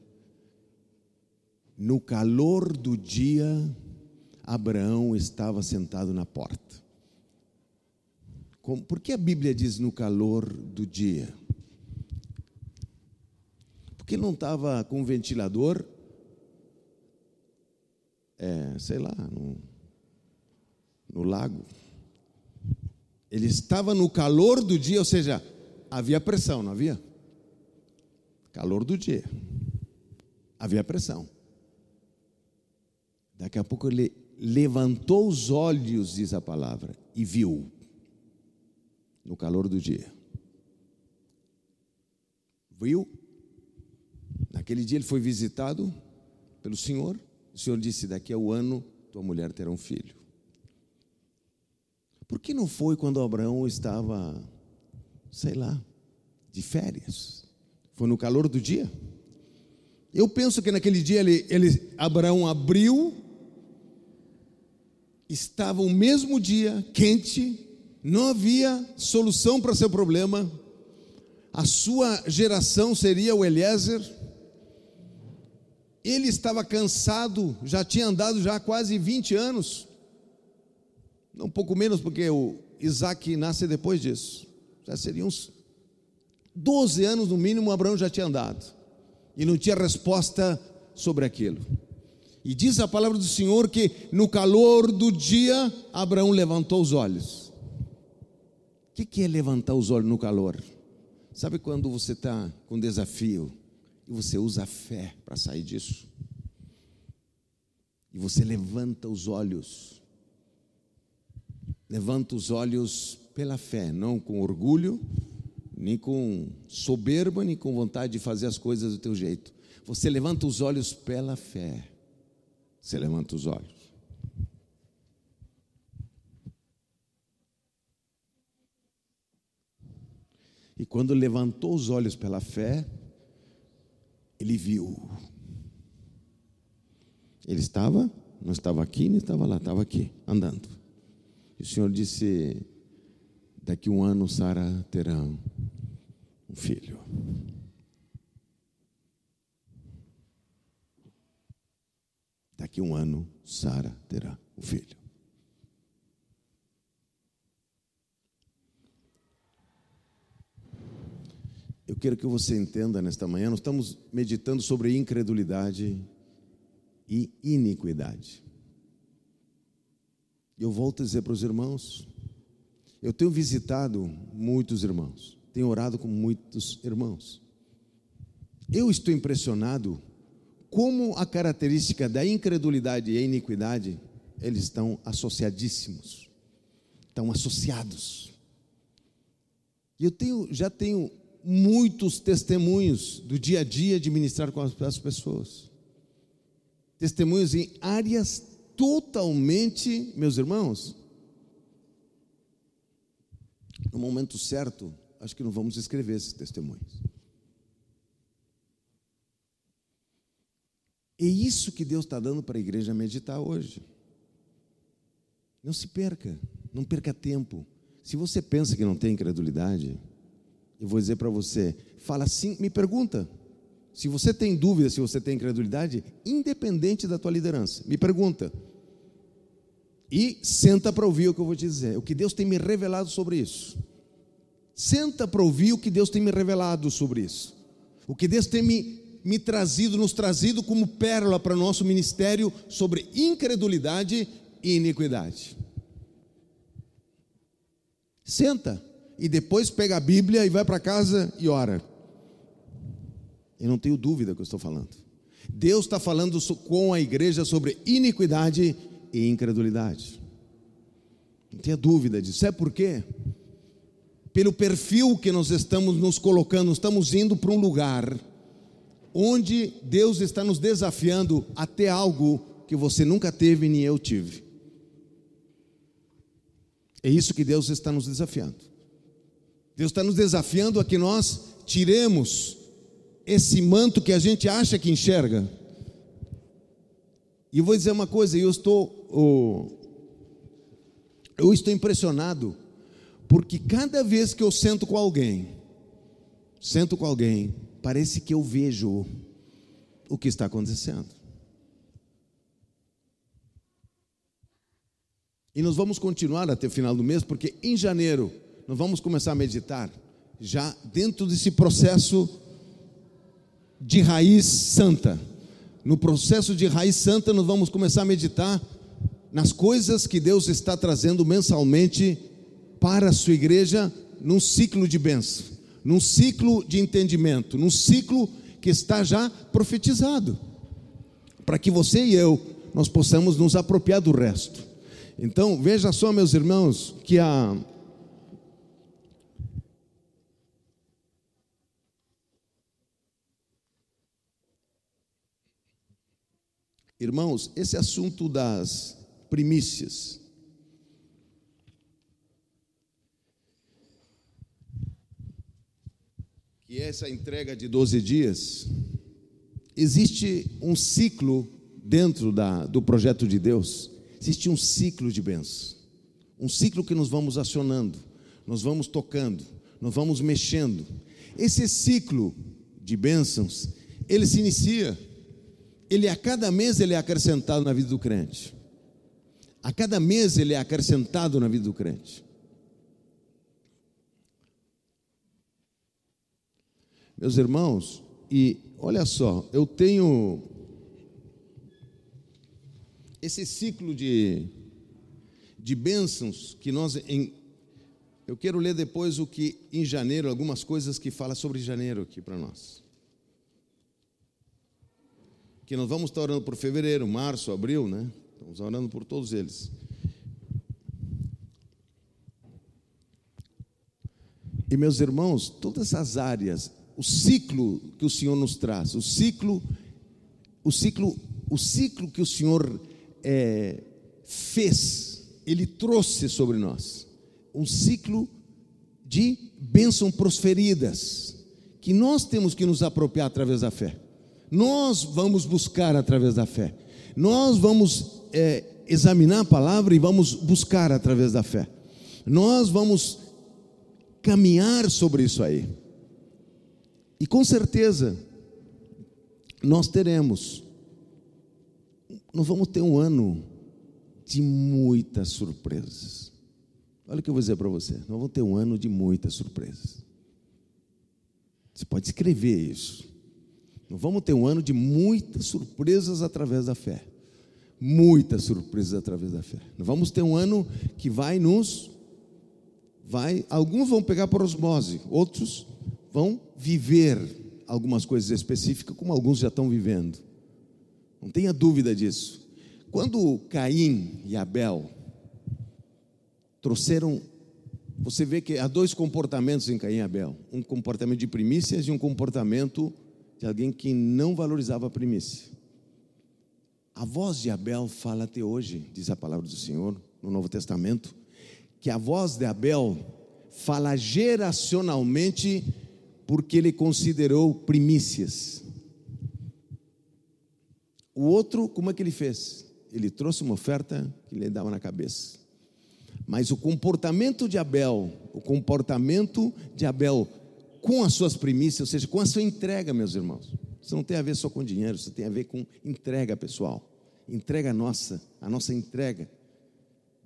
No calor do dia, Abraão estava sentado na porta. Por que a Bíblia diz no calor do dia? Porque não estava com ventilador, é, sei lá, no, no lago. Ele estava no calor do dia, ou seja, havia pressão, não havia? Calor do dia. Havia pressão. Daqui a pouco ele levantou os olhos, diz a palavra, e viu, no calor do dia. Viu? Naquele dia ele foi visitado pelo Senhor. O Senhor disse: Daqui a um ano tua mulher terá um filho. Por que não foi quando Abraão estava, sei lá, de férias? Foi no calor do dia? Eu penso que naquele dia ele, ele Abraão abriu estava o mesmo dia, quente, não havia solução para seu problema, a sua geração seria o Eliezer, ele estava cansado, já tinha andado já quase 20 anos, um pouco menos, porque o Isaac nasce depois disso, já seriam uns 12 anos no mínimo, Abraão já tinha andado, e não tinha resposta sobre aquilo. E diz a palavra do Senhor que no calor do dia, Abraão levantou os olhos. O que é levantar os olhos no calor? Sabe quando você está com desafio e você usa a fé para sair disso? E você levanta os olhos. Levanta os olhos pela fé, não com orgulho, nem com soberba, nem com vontade de fazer as coisas do teu jeito. Você levanta os olhos pela fé. Você levanta os olhos. E quando levantou os olhos pela fé, ele viu. Ele estava, não estava aqui, nem estava lá, estava aqui, andando. E o Senhor disse: Daqui um ano Sara terá um filho. Daqui um ano, Sara terá um filho. Eu quero que você entenda nesta manhã, nós estamos meditando sobre incredulidade e iniquidade. Eu volto a dizer para os irmãos, eu tenho visitado muitos irmãos, tenho orado com muitos irmãos. Eu estou impressionado como a característica da incredulidade e a iniquidade, eles estão associadíssimos, estão associados. E eu tenho, já tenho muitos testemunhos do dia a dia de ministrar com as pessoas. Testemunhos em áreas totalmente, meus irmãos, no momento certo, acho que não vamos escrever esses testemunhos. É isso que Deus está dando para a igreja meditar hoje. Não se perca, não perca tempo. Se você pensa que não tem incredulidade, eu vou dizer para você, fala sim, me pergunta. Se você tem dúvida se você tem incredulidade, independente da tua liderança, me pergunta. E senta para ouvir o que eu vou te dizer, o que Deus tem me revelado sobre isso. Senta para ouvir o que Deus tem me revelado sobre isso. O que Deus tem me me trazido, nos trazido como pérola para o nosso ministério sobre incredulidade e iniquidade. Senta e depois pega a Bíblia e vai para casa e ora. Eu não tenho dúvida que eu estou falando. Deus está falando com a igreja sobre iniquidade e incredulidade. Não tenha dúvida disso. Sabe por quê? Pelo perfil que nós estamos nos colocando, estamos indo para um lugar onde Deus está nos desafiando a ter algo que você nunca teve nem eu tive. É isso que Deus está nos desafiando. Deus está nos desafiando a que nós tiremos esse manto que a gente acha que enxerga. E vou dizer uma coisa, eu estou, oh, eu estou impressionado, porque cada vez que eu sento com alguém, sento com alguém, parece que eu vejo o que está acontecendo. E nós vamos continuar até o final do mês, porque em janeiro nós vamos começar a meditar já dentro desse processo de raiz santa. No processo de raiz santa, nós vamos começar a meditar nas coisas que Deus está trazendo mensalmente para a sua igreja num ciclo de bênção, num ciclo de entendimento, num ciclo que está já profetizado, para que você e eu nós possamos nos apropriar do resto. Então, veja só, meus irmãos, que a Irmãos, esse assunto das primícias. Que é essa entrega de 12 dias, existe um ciclo dentro da, do projeto de Deus, existe um ciclo de bênçãos, um ciclo que nos vamos acionando, nós vamos tocando, nós vamos mexendo. Esse ciclo de bênçãos, ele se inicia ele a cada mês ele é acrescentado na vida do crente. A cada mês ele é acrescentado na vida do crente. Meus irmãos, e olha só, eu tenho esse ciclo de, de bênçãos que nós. Em, eu quero ler depois o que em janeiro, algumas coisas que fala sobre janeiro aqui para nós que nós vamos estar orando por fevereiro, março, abril, né? Estamos orando por todos eles. E meus irmãos, todas essas áreas, o ciclo que o Senhor nos traz, o ciclo, o ciclo, o ciclo que o Senhor é, fez, Ele trouxe sobre nós, um ciclo de bênçãos prosferidas, que nós temos que nos apropriar através da fé. Nós vamos buscar através da fé. Nós vamos é, examinar a palavra e vamos buscar através da fé. Nós vamos caminhar sobre isso aí. E com certeza, nós teremos, nós vamos ter um ano de muitas surpresas. Olha o que eu vou dizer para você: nós vamos ter um ano de muitas surpresas. Você pode escrever isso. Vamos ter um ano de muitas surpresas através da fé. Muitas surpresas através da fé. Vamos ter um ano que vai nos vai, alguns vão pegar por osmose, outros vão viver algumas coisas específicas como alguns já estão vivendo. Não tenha dúvida disso. Quando Caim e Abel trouxeram você vê que há dois comportamentos em Caim e Abel: um comportamento de primícias e um comportamento de alguém que não valorizava a primícia. A voz de Abel fala até hoje, diz a palavra do Senhor no Novo Testamento, que a voz de Abel fala geracionalmente porque ele considerou primícias. O outro, como é que ele fez? Ele trouxe uma oferta que lhe dava na cabeça. Mas o comportamento de Abel, o comportamento de Abel com as suas primícias, ou seja, com a sua entrega, meus irmãos. Isso não tem a ver só com dinheiro, isso tem a ver com entrega pessoal. Entrega nossa, a nossa entrega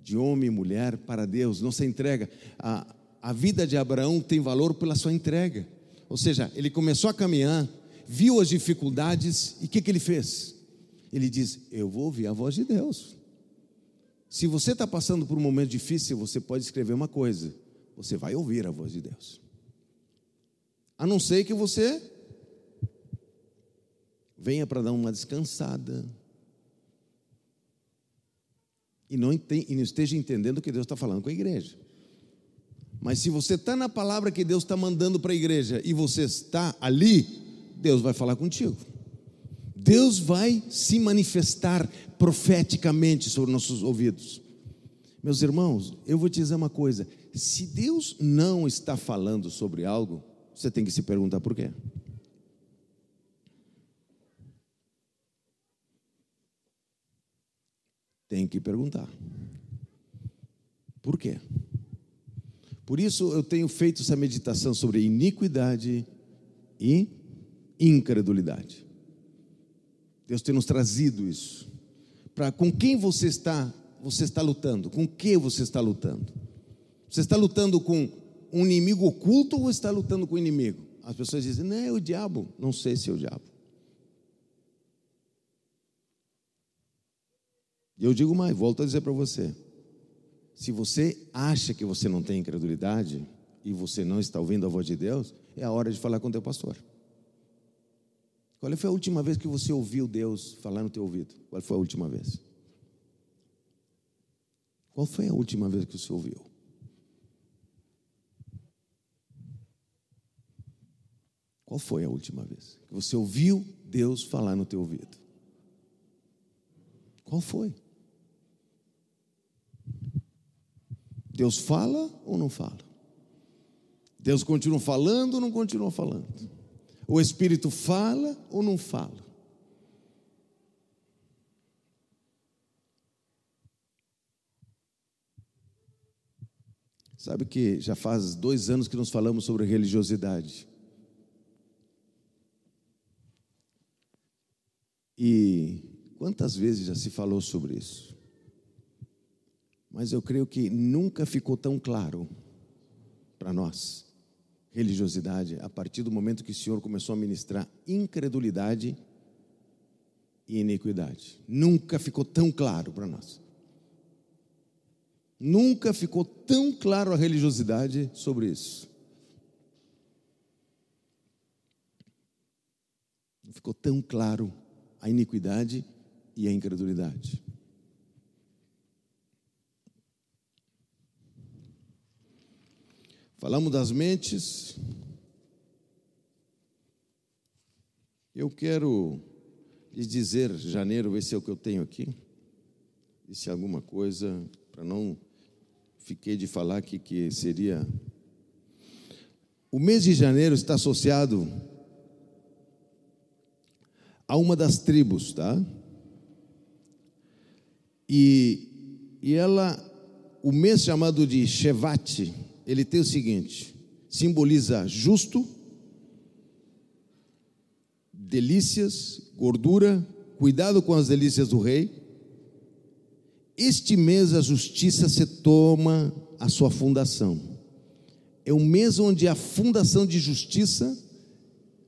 de homem e mulher para Deus, nossa entrega. A, a vida de Abraão tem valor pela sua entrega. Ou seja, ele começou a caminhar, viu as dificuldades e o que, que ele fez? Ele diz: Eu vou ouvir a voz de Deus. Se você está passando por um momento difícil, você pode escrever uma coisa: você vai ouvir a voz de Deus. A não ser que você venha para dar uma descansada. E não, e não esteja entendendo o que Deus está falando com a igreja. Mas se você está na palavra que Deus está mandando para a igreja e você está ali, Deus vai falar contigo. Deus vai se manifestar profeticamente sobre nossos ouvidos. Meus irmãos, eu vou te dizer uma coisa: se Deus não está falando sobre algo, você tem que se perguntar por quê. Tem que perguntar. Por quê? Por isso eu tenho feito essa meditação sobre iniquidade e incredulidade. Deus tem nos trazido isso. Para com quem você está, você está lutando? Com que você está lutando? Você está lutando com um inimigo oculto ou está lutando com o inimigo? As pessoas dizem, não, é o diabo. Não sei se é o diabo. E eu digo mais, volto a dizer para você: se você acha que você não tem incredulidade e você não está ouvindo a voz de Deus, é a hora de falar com o teu pastor. Qual foi a última vez que você ouviu Deus falar no teu ouvido? Qual foi a última vez? Qual foi a última vez que você ouviu? Qual foi a última vez que você ouviu Deus falar no teu ouvido? Qual foi? Deus fala ou não fala? Deus continua falando ou não continua falando? O Espírito fala ou não fala? Sabe que já faz dois anos que nós falamos sobre religiosidade. E quantas vezes já se falou sobre isso? Mas eu creio que nunca ficou tão claro para nós religiosidade a partir do momento que o Senhor começou a ministrar incredulidade e iniquidade. Nunca ficou tão claro para nós. Nunca ficou tão claro a religiosidade sobre isso. Não ficou tão claro a iniquidade e a incredulidade. Falamos das mentes. Eu quero lhes dizer, janeiro, ver se é o que eu tenho aqui. E se alguma coisa, para não fiquei de falar aqui que seria. O mês de janeiro está associado a uma das tribos, tá? E, e ela, o mês chamado de Shevat, ele tem o seguinte: simboliza justo, delícias, gordura, cuidado com as delícias do rei. Este mês a justiça se toma a sua fundação. É um mês onde a fundação de justiça,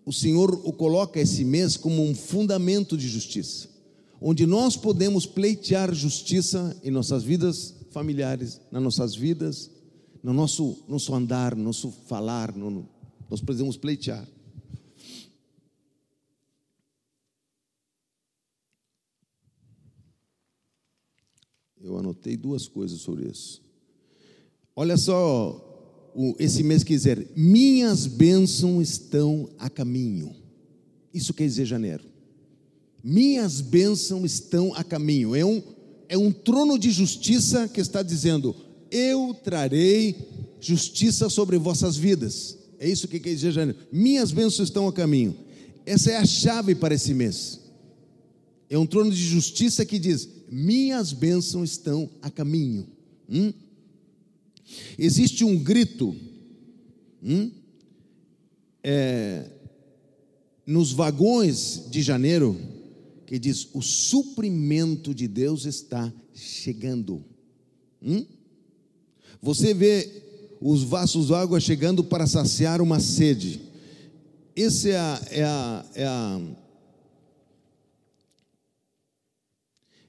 o Senhor o coloca esse mês como um fundamento de justiça, onde nós podemos pleitear justiça em nossas vidas familiares, nas nossas vidas no nosso, nosso andar, no nosso falar, no, nós podemos pleitear. Eu anotei duas coisas sobre isso. Olha só, esse mês quer dizer, minhas bênçãos estão a caminho. Isso quer dizer janeiro. Minhas bênçãos estão a caminho. É um, é um trono de justiça que está dizendo: eu trarei justiça sobre vossas vidas. É isso que quer dizer janeiro. Minhas bênçãos estão a caminho. Essa é a chave para esse mês. É um trono de justiça que diz: minhas bênçãos estão a caminho. Hum? Existe um grito hum? é, nos vagões de janeiro que diz: o suprimento de Deus está chegando. Hum? Você vê os vasos de água chegando para saciar uma sede. Esse é a, é a, é a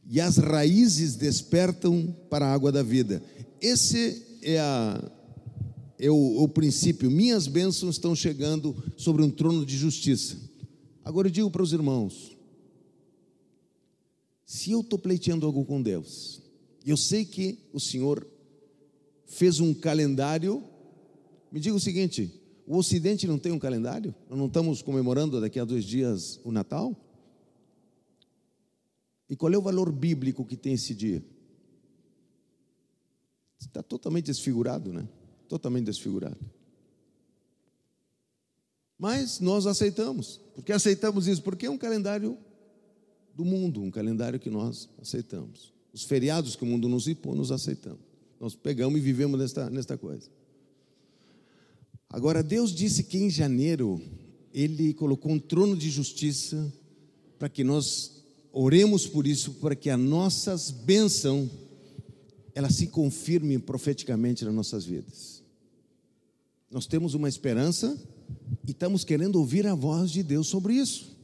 e as raízes despertam para a água da vida. Esse é, a, é o, o, princípio. Minhas bênçãos estão chegando sobre um trono de justiça. Agora eu digo para os irmãos: se eu estou pleiteando algo com Deus, eu sei que o Senhor fez um calendário. Me diga o seguinte: o Ocidente não tem um calendário? Nós não estamos comemorando daqui a dois dias o Natal? E qual é o valor bíblico que tem esse dia? Está totalmente desfigurado, né? Totalmente desfigurado. Mas nós aceitamos. Por que aceitamos isso? Porque é um calendário do mundo, um calendário que nós aceitamos. Os feriados que o mundo nos impõe, nós aceitamos. Nós pegamos e vivemos nesta, nesta coisa. Agora, Deus disse que em janeiro Ele colocou um trono de justiça para que nós oremos por isso, para que as nossas bênçãos elas se confirmem profeticamente nas nossas vidas. Nós temos uma esperança e estamos querendo ouvir a voz de Deus sobre isso.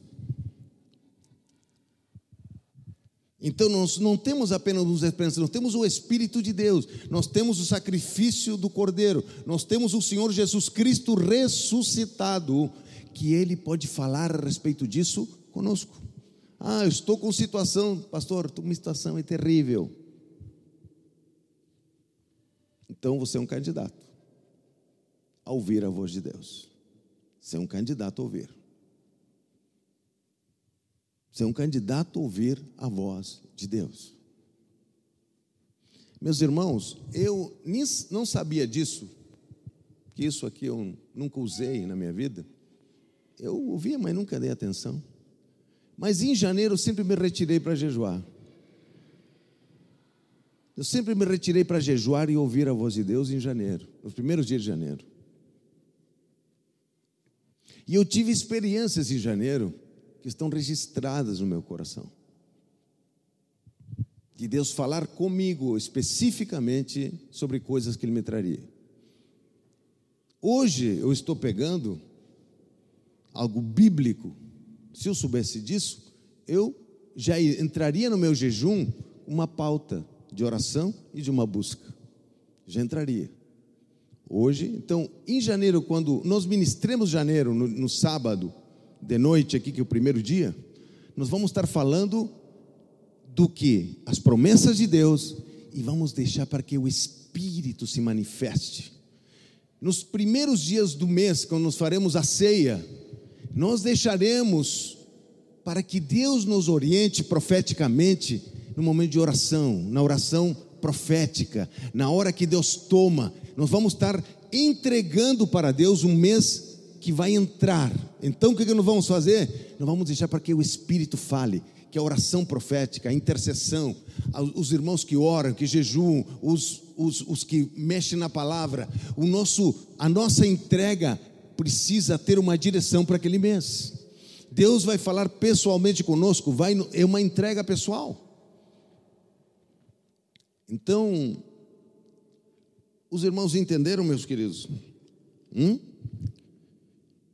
Então nós não temos apenas uma esperança, nós temos o Espírito de Deus, nós temos o sacrifício do Cordeiro, nós temos o Senhor Jesus Cristo ressuscitado, que Ele pode falar a respeito disso conosco. Ah, eu estou com situação, pastor, uma situação é terrível. Então você é um candidato a ouvir a voz de Deus. Você é um candidato a ouvir. Você é um candidato a ouvir a voz de Deus. Meus irmãos, eu não sabia disso, que isso aqui eu nunca usei na minha vida. Eu ouvia, mas nunca dei atenção. Mas em janeiro eu sempre me retirei para jejuar. Eu sempre me retirei para jejuar e ouvir a voz de Deus em janeiro, nos primeiros dias de janeiro. E eu tive experiências em janeiro que estão registradas no meu coração. De Deus falar comigo especificamente sobre coisas que Ele me traria. Hoje eu estou pegando algo bíblico. Se eu soubesse disso, eu já entraria no meu jejum uma pauta de oração e de uma busca. Já entraria. Hoje, então, em janeiro, quando nós ministremos janeiro, no, no sábado, de noite aqui, que é o primeiro dia, nós vamos estar falando do que? As promessas de Deus e vamos deixar para que o Espírito se manifeste. Nos primeiros dias do mês, quando nós faremos a ceia, nós deixaremos para que Deus nos oriente profeticamente no momento de oração, na oração profética, na hora que Deus toma, nós vamos estar entregando para Deus um mês que vai entrar. Então o que, nós vamos fazer? Nós vamos deixar para que o Espírito fale, que a oração profética, a intercessão, os irmãos que oram, que jejuam, os, os, os que mexem na palavra, o nosso, a nossa entrega precisa ter uma direção para aquele mês. Deus vai falar pessoalmente conosco, vai é uma entrega pessoal. Então, os irmãos entenderam, meus queridos? Hum?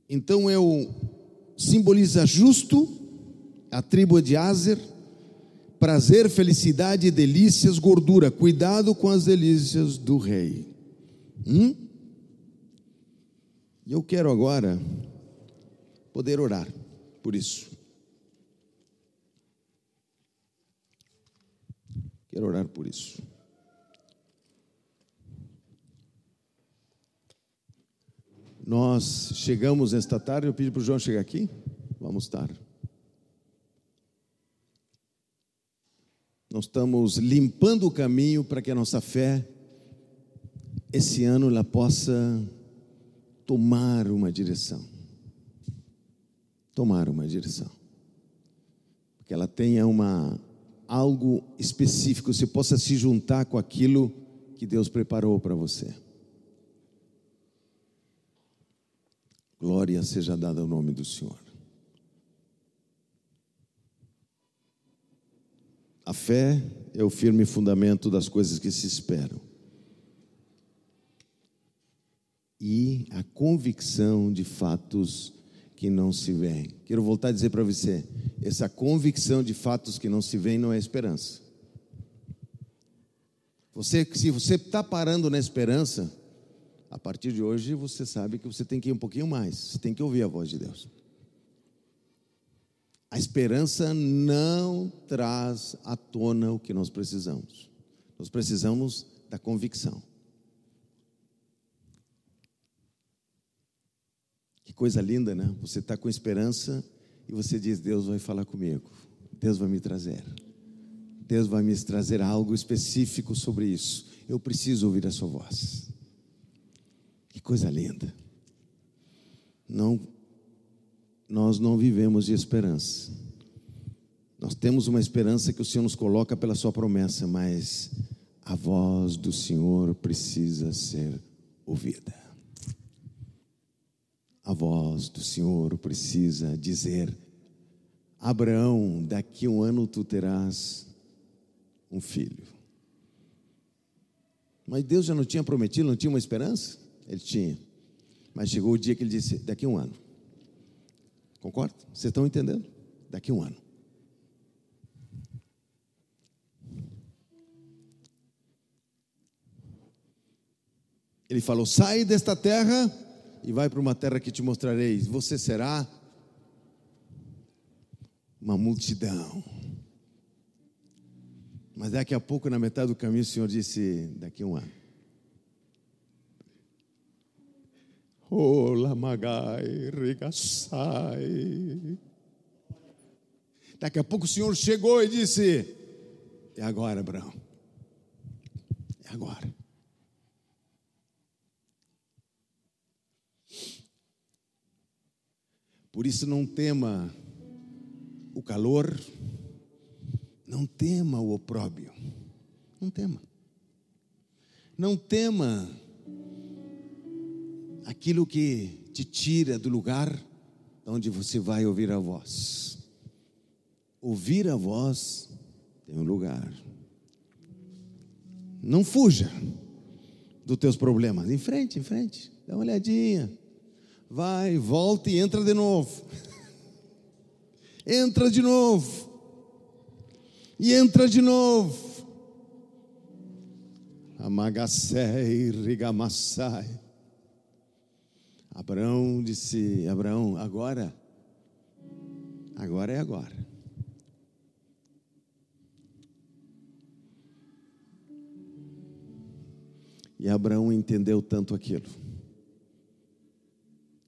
Então eu simboliza justo, a tribo de Azer, prazer, felicidade, delícias, gordura. Cuidado com as delícias do rei. Hum? E eu quero agora poder orar por isso. Quero orar por isso. Nós chegamos esta tarde, eu pedi para o João chegar aqui. Vamos estar. Nós estamos limpando o caminho para que a nossa fé, esse ano, ela possa tomar uma direção. Tomar uma direção. Que ela tenha uma, algo específico, você possa se juntar com aquilo que Deus preparou para você. Glória seja dada ao nome do Senhor. A fé é o firme fundamento das coisas que se esperam. E a convicção de fatos que não se veem. Quero voltar a dizer para você: essa convicção de fatos que não se veem não é esperança. Você, se você está parando na esperança, a partir de hoje você sabe que você tem que ir um pouquinho mais, você tem que ouvir a voz de Deus. A esperança não traz à tona o que nós precisamos. Nós precisamos da convicção. Coisa linda, né? Você está com esperança e você diz: Deus vai falar comigo, Deus vai me trazer. Deus vai me trazer algo específico sobre isso. Eu preciso ouvir a sua voz. Que coisa linda. Não, nós não vivemos de esperança. Nós temos uma esperança que o Senhor nos coloca pela sua promessa, mas a voz do Senhor precisa ser ouvida. A voz do Senhor precisa dizer: Abraão, daqui um ano tu terás um filho. Mas Deus já não tinha prometido, não tinha uma esperança? Ele tinha. Mas chegou o dia que ele disse: daqui um ano. Concorda? Vocês estão entendendo? Daqui um ano. Ele falou: sai desta terra e vai para uma terra que te mostrarei. Você será uma multidão. Mas daqui a pouco, na metade do caminho, o Senhor disse: daqui a um ano. Oh, lamagai, regaçai. Daqui a pouco o Senhor chegou e disse: É agora, Abraão. É agora. Por isso, não tema o calor, não tema o opróbio, não tema. Não tema aquilo que te tira do lugar onde você vai ouvir a voz. Ouvir a voz tem um lugar. Não fuja dos teus problemas. Em frente, em frente. Dá uma olhadinha vai, volta e entra de novo. entra de novo. E entra de novo. Amagassei, rigamassai. Abraão disse: Abraão, agora, agora é agora. E Abraão entendeu tanto aquilo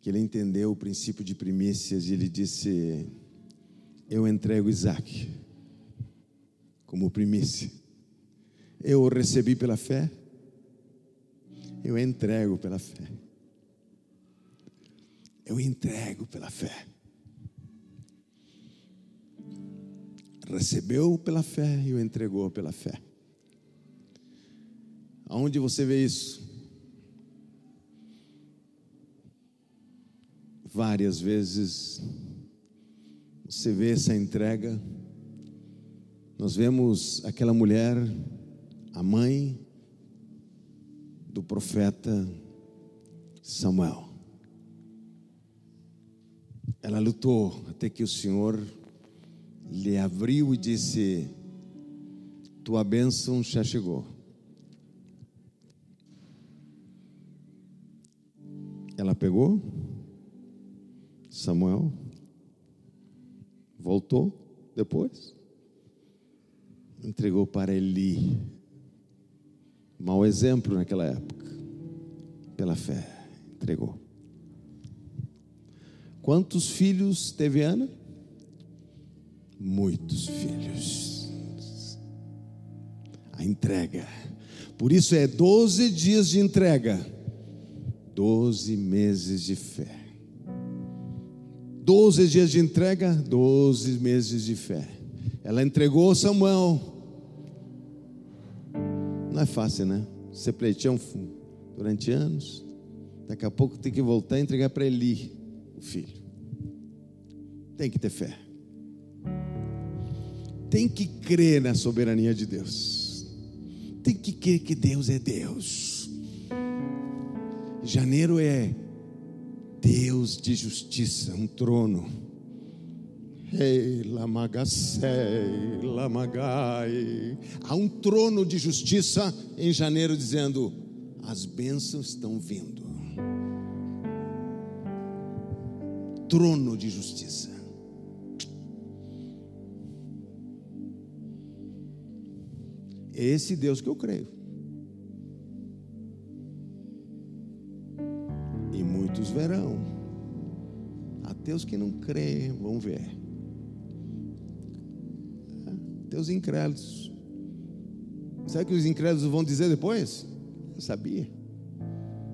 ele entendeu o princípio de primícias e ele disse: Eu entrego Isaac como primícia. Eu o recebi pela fé, eu entrego pela fé. Eu entrego pela fé. Recebeu pela fé e o entregou pela fé. Aonde você vê isso? Várias vezes você vê essa entrega. Nós vemos aquela mulher, a mãe do profeta Samuel. Ela lutou até que o Senhor lhe abriu e disse: Tua bênção já chegou. Ela pegou Samuel voltou depois, entregou para Eli. Mau exemplo naquela época, pela fé, entregou. Quantos filhos teve Ana? Muitos filhos. A entrega. Por isso é 12 dias de entrega, 12 meses de fé. Doze dias de entrega, doze meses de fé. Ela entregou Samuel. Não é fácil, né? Ser pleitão durante anos. Daqui a pouco tem que voltar e entregar para Eli, o filho. Tem que ter fé. Tem que crer na soberania de Deus. Tem que crer que Deus é Deus. Janeiro é Deus de justiça, um trono. Ei, lamagassei, lamagai. Há um trono de justiça em janeiro dizendo: as bênçãos estão vindo. Trono de justiça. É esse Deus que eu creio. Verão. Ateus que não creem vão ver. Teus incrédulos. Sabe o que os incrédulos vão dizer depois? Eu sabia.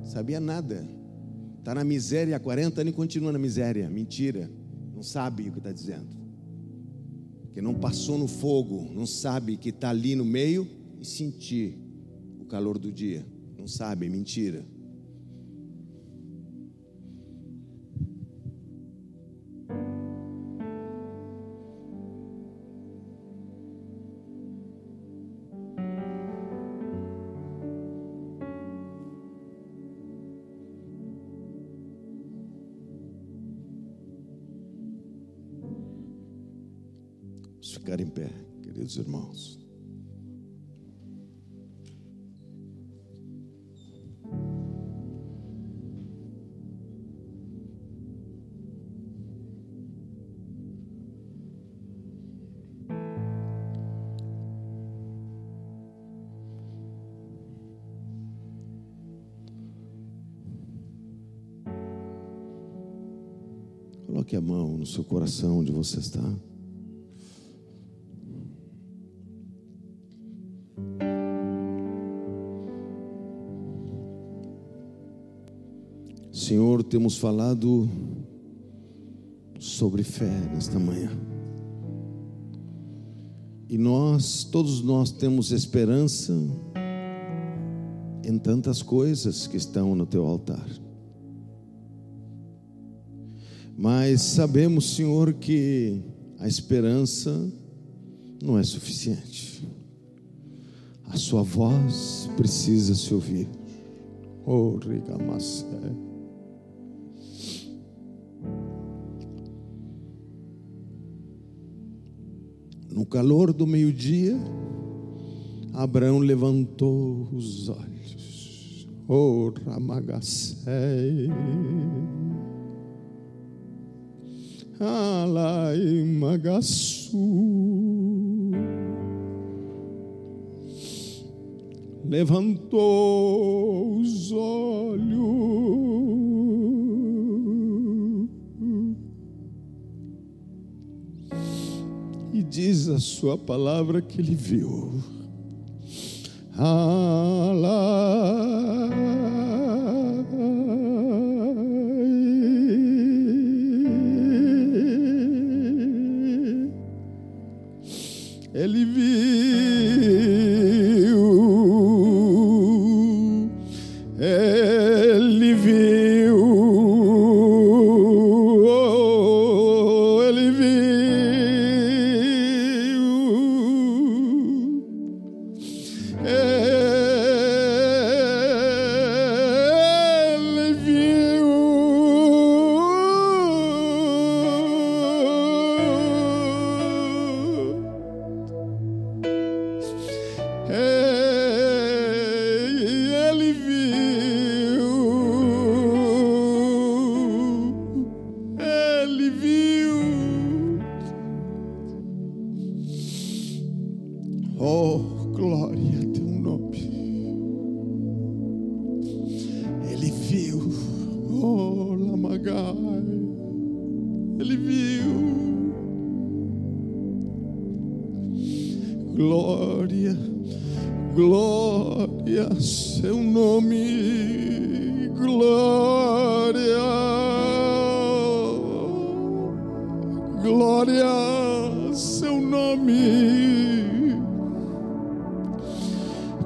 Sabia nada. Está na miséria há 40 anos e continua na miséria. Mentira. Não sabe o que está dizendo. Que não passou no fogo, não sabe que está ali no meio e sentir o calor do dia. Não sabe, mentira. Irmãos. Coloque a mão no seu coração onde você está. Temos falado sobre fé nesta manhã. E nós, todos nós temos esperança em tantas coisas que estão no teu altar. Mas sabemos, Senhor, que a esperança não é suficiente. A sua voz precisa se ouvir. Oh, Rigamacé. No calor do meio-dia, Abraão levantou os olhos. Oh, Ramagassé. Alai Magassu. Levantou os olhos diz a sua palavra que ele viu. Ele viu,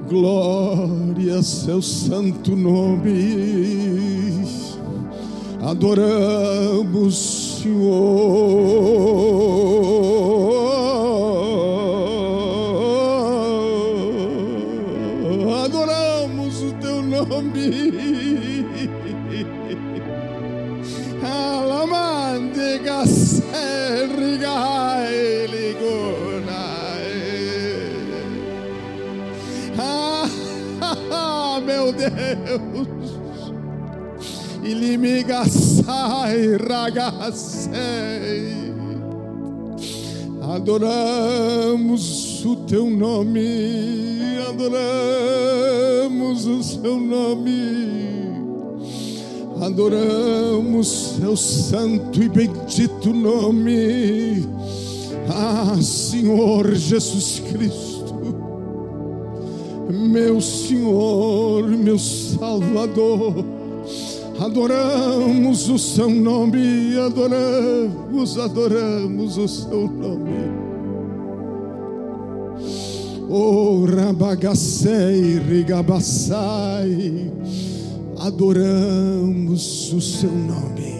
glória, seu santo nome, adoramos, Senhor. Deus. Ilimigasai ragasei. Adoramos o teu nome, adoramos o seu nome, adoramos seu santo e bendito nome, Ah, Senhor Jesus Cristo, meu Senhor, meu Salvador, adoramos o Seu nome, adoramos, adoramos o Seu nome. Oh, Rabagacei, Rigabassai, adoramos o Seu nome.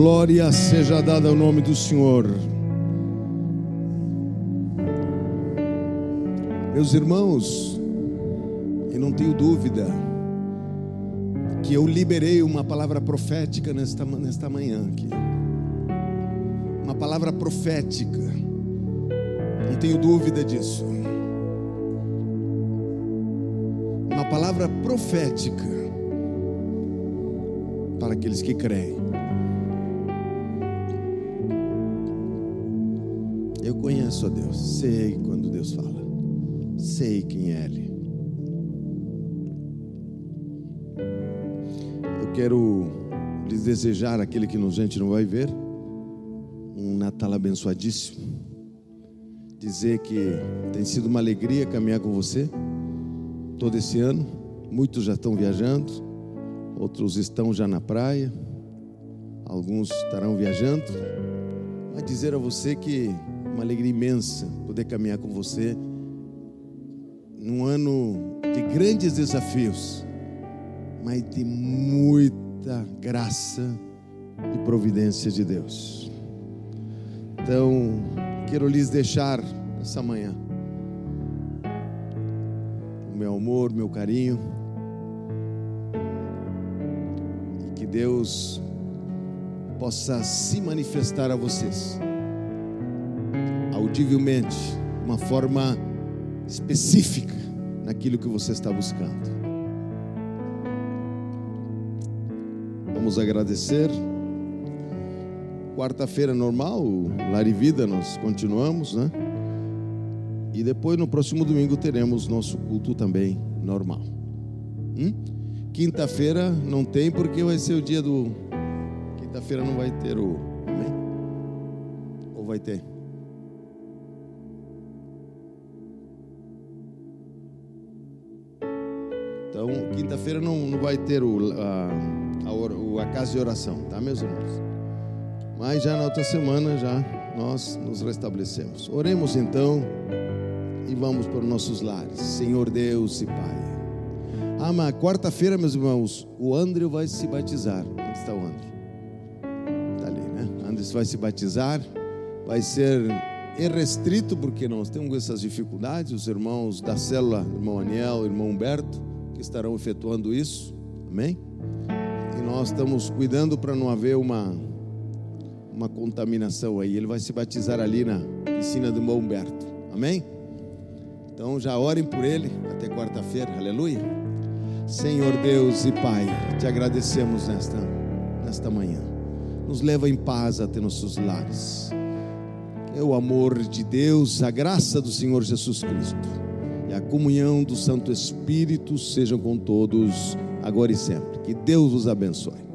Glória seja dada ao nome do Senhor. Meus irmãos, eu não tenho dúvida que eu liberei uma palavra profética nesta, nesta manhã aqui. Uma palavra profética. Não tenho dúvida disso. Uma palavra profética para aqueles que creem. Sei quando Deus fala, sei quem é Ele. Eu quero lhes desejar, aquele que a gente não vai ver, um Natal abençoadíssimo. Dizer que tem sido uma alegria caminhar com você todo esse ano. Muitos já estão viajando, outros estão já na praia, alguns estarão viajando. Mas dizer a você que uma alegria imensa poder caminhar com você num ano de grandes desafios, mas de muita graça e providência de Deus. Então, quero lhes deixar essa manhã o meu amor, meu carinho. E que Deus possa se manifestar a vocês audivelmente, uma forma específica naquilo que você está buscando. Vamos agradecer. Quarta-feira normal, Lar e Vida, nós continuamos, né? E depois no próximo domingo teremos nosso culto também normal. Hum? Quinta-feira não tem porque vai ser o dia do. Quinta-feira não vai ter o. Amém? Ou vai ter? Então, quinta-feira não, não vai ter o, a, a, a casa de oração, tá, meus irmãos? Mas já na outra semana já nós nos restabelecemos. Oremos então e vamos para os nossos lares. Senhor Deus e Pai. Ah, mas quarta-feira, meus irmãos, o André vai se batizar. Onde está o André? Está ali, né? André vai se batizar. Vai ser irrestrito, porque nós temos essas dificuldades. Os irmãos da célula, irmão Aniel, irmão Humberto, que estarão efetuando isso. Amém? E nós estamos cuidando para não haver uma, uma contaminação aí. Ele vai se batizar ali na piscina do irmão Humberto. Amém? Então já orem por ele até quarta-feira, aleluia. Senhor Deus e Pai, te agradecemos nesta, nesta manhã. Nos leva em paz até nossos lares. Que o amor de Deus, a graça do Senhor Jesus Cristo e a comunhão do Santo Espírito sejam com todos, agora e sempre. Que Deus vos abençoe.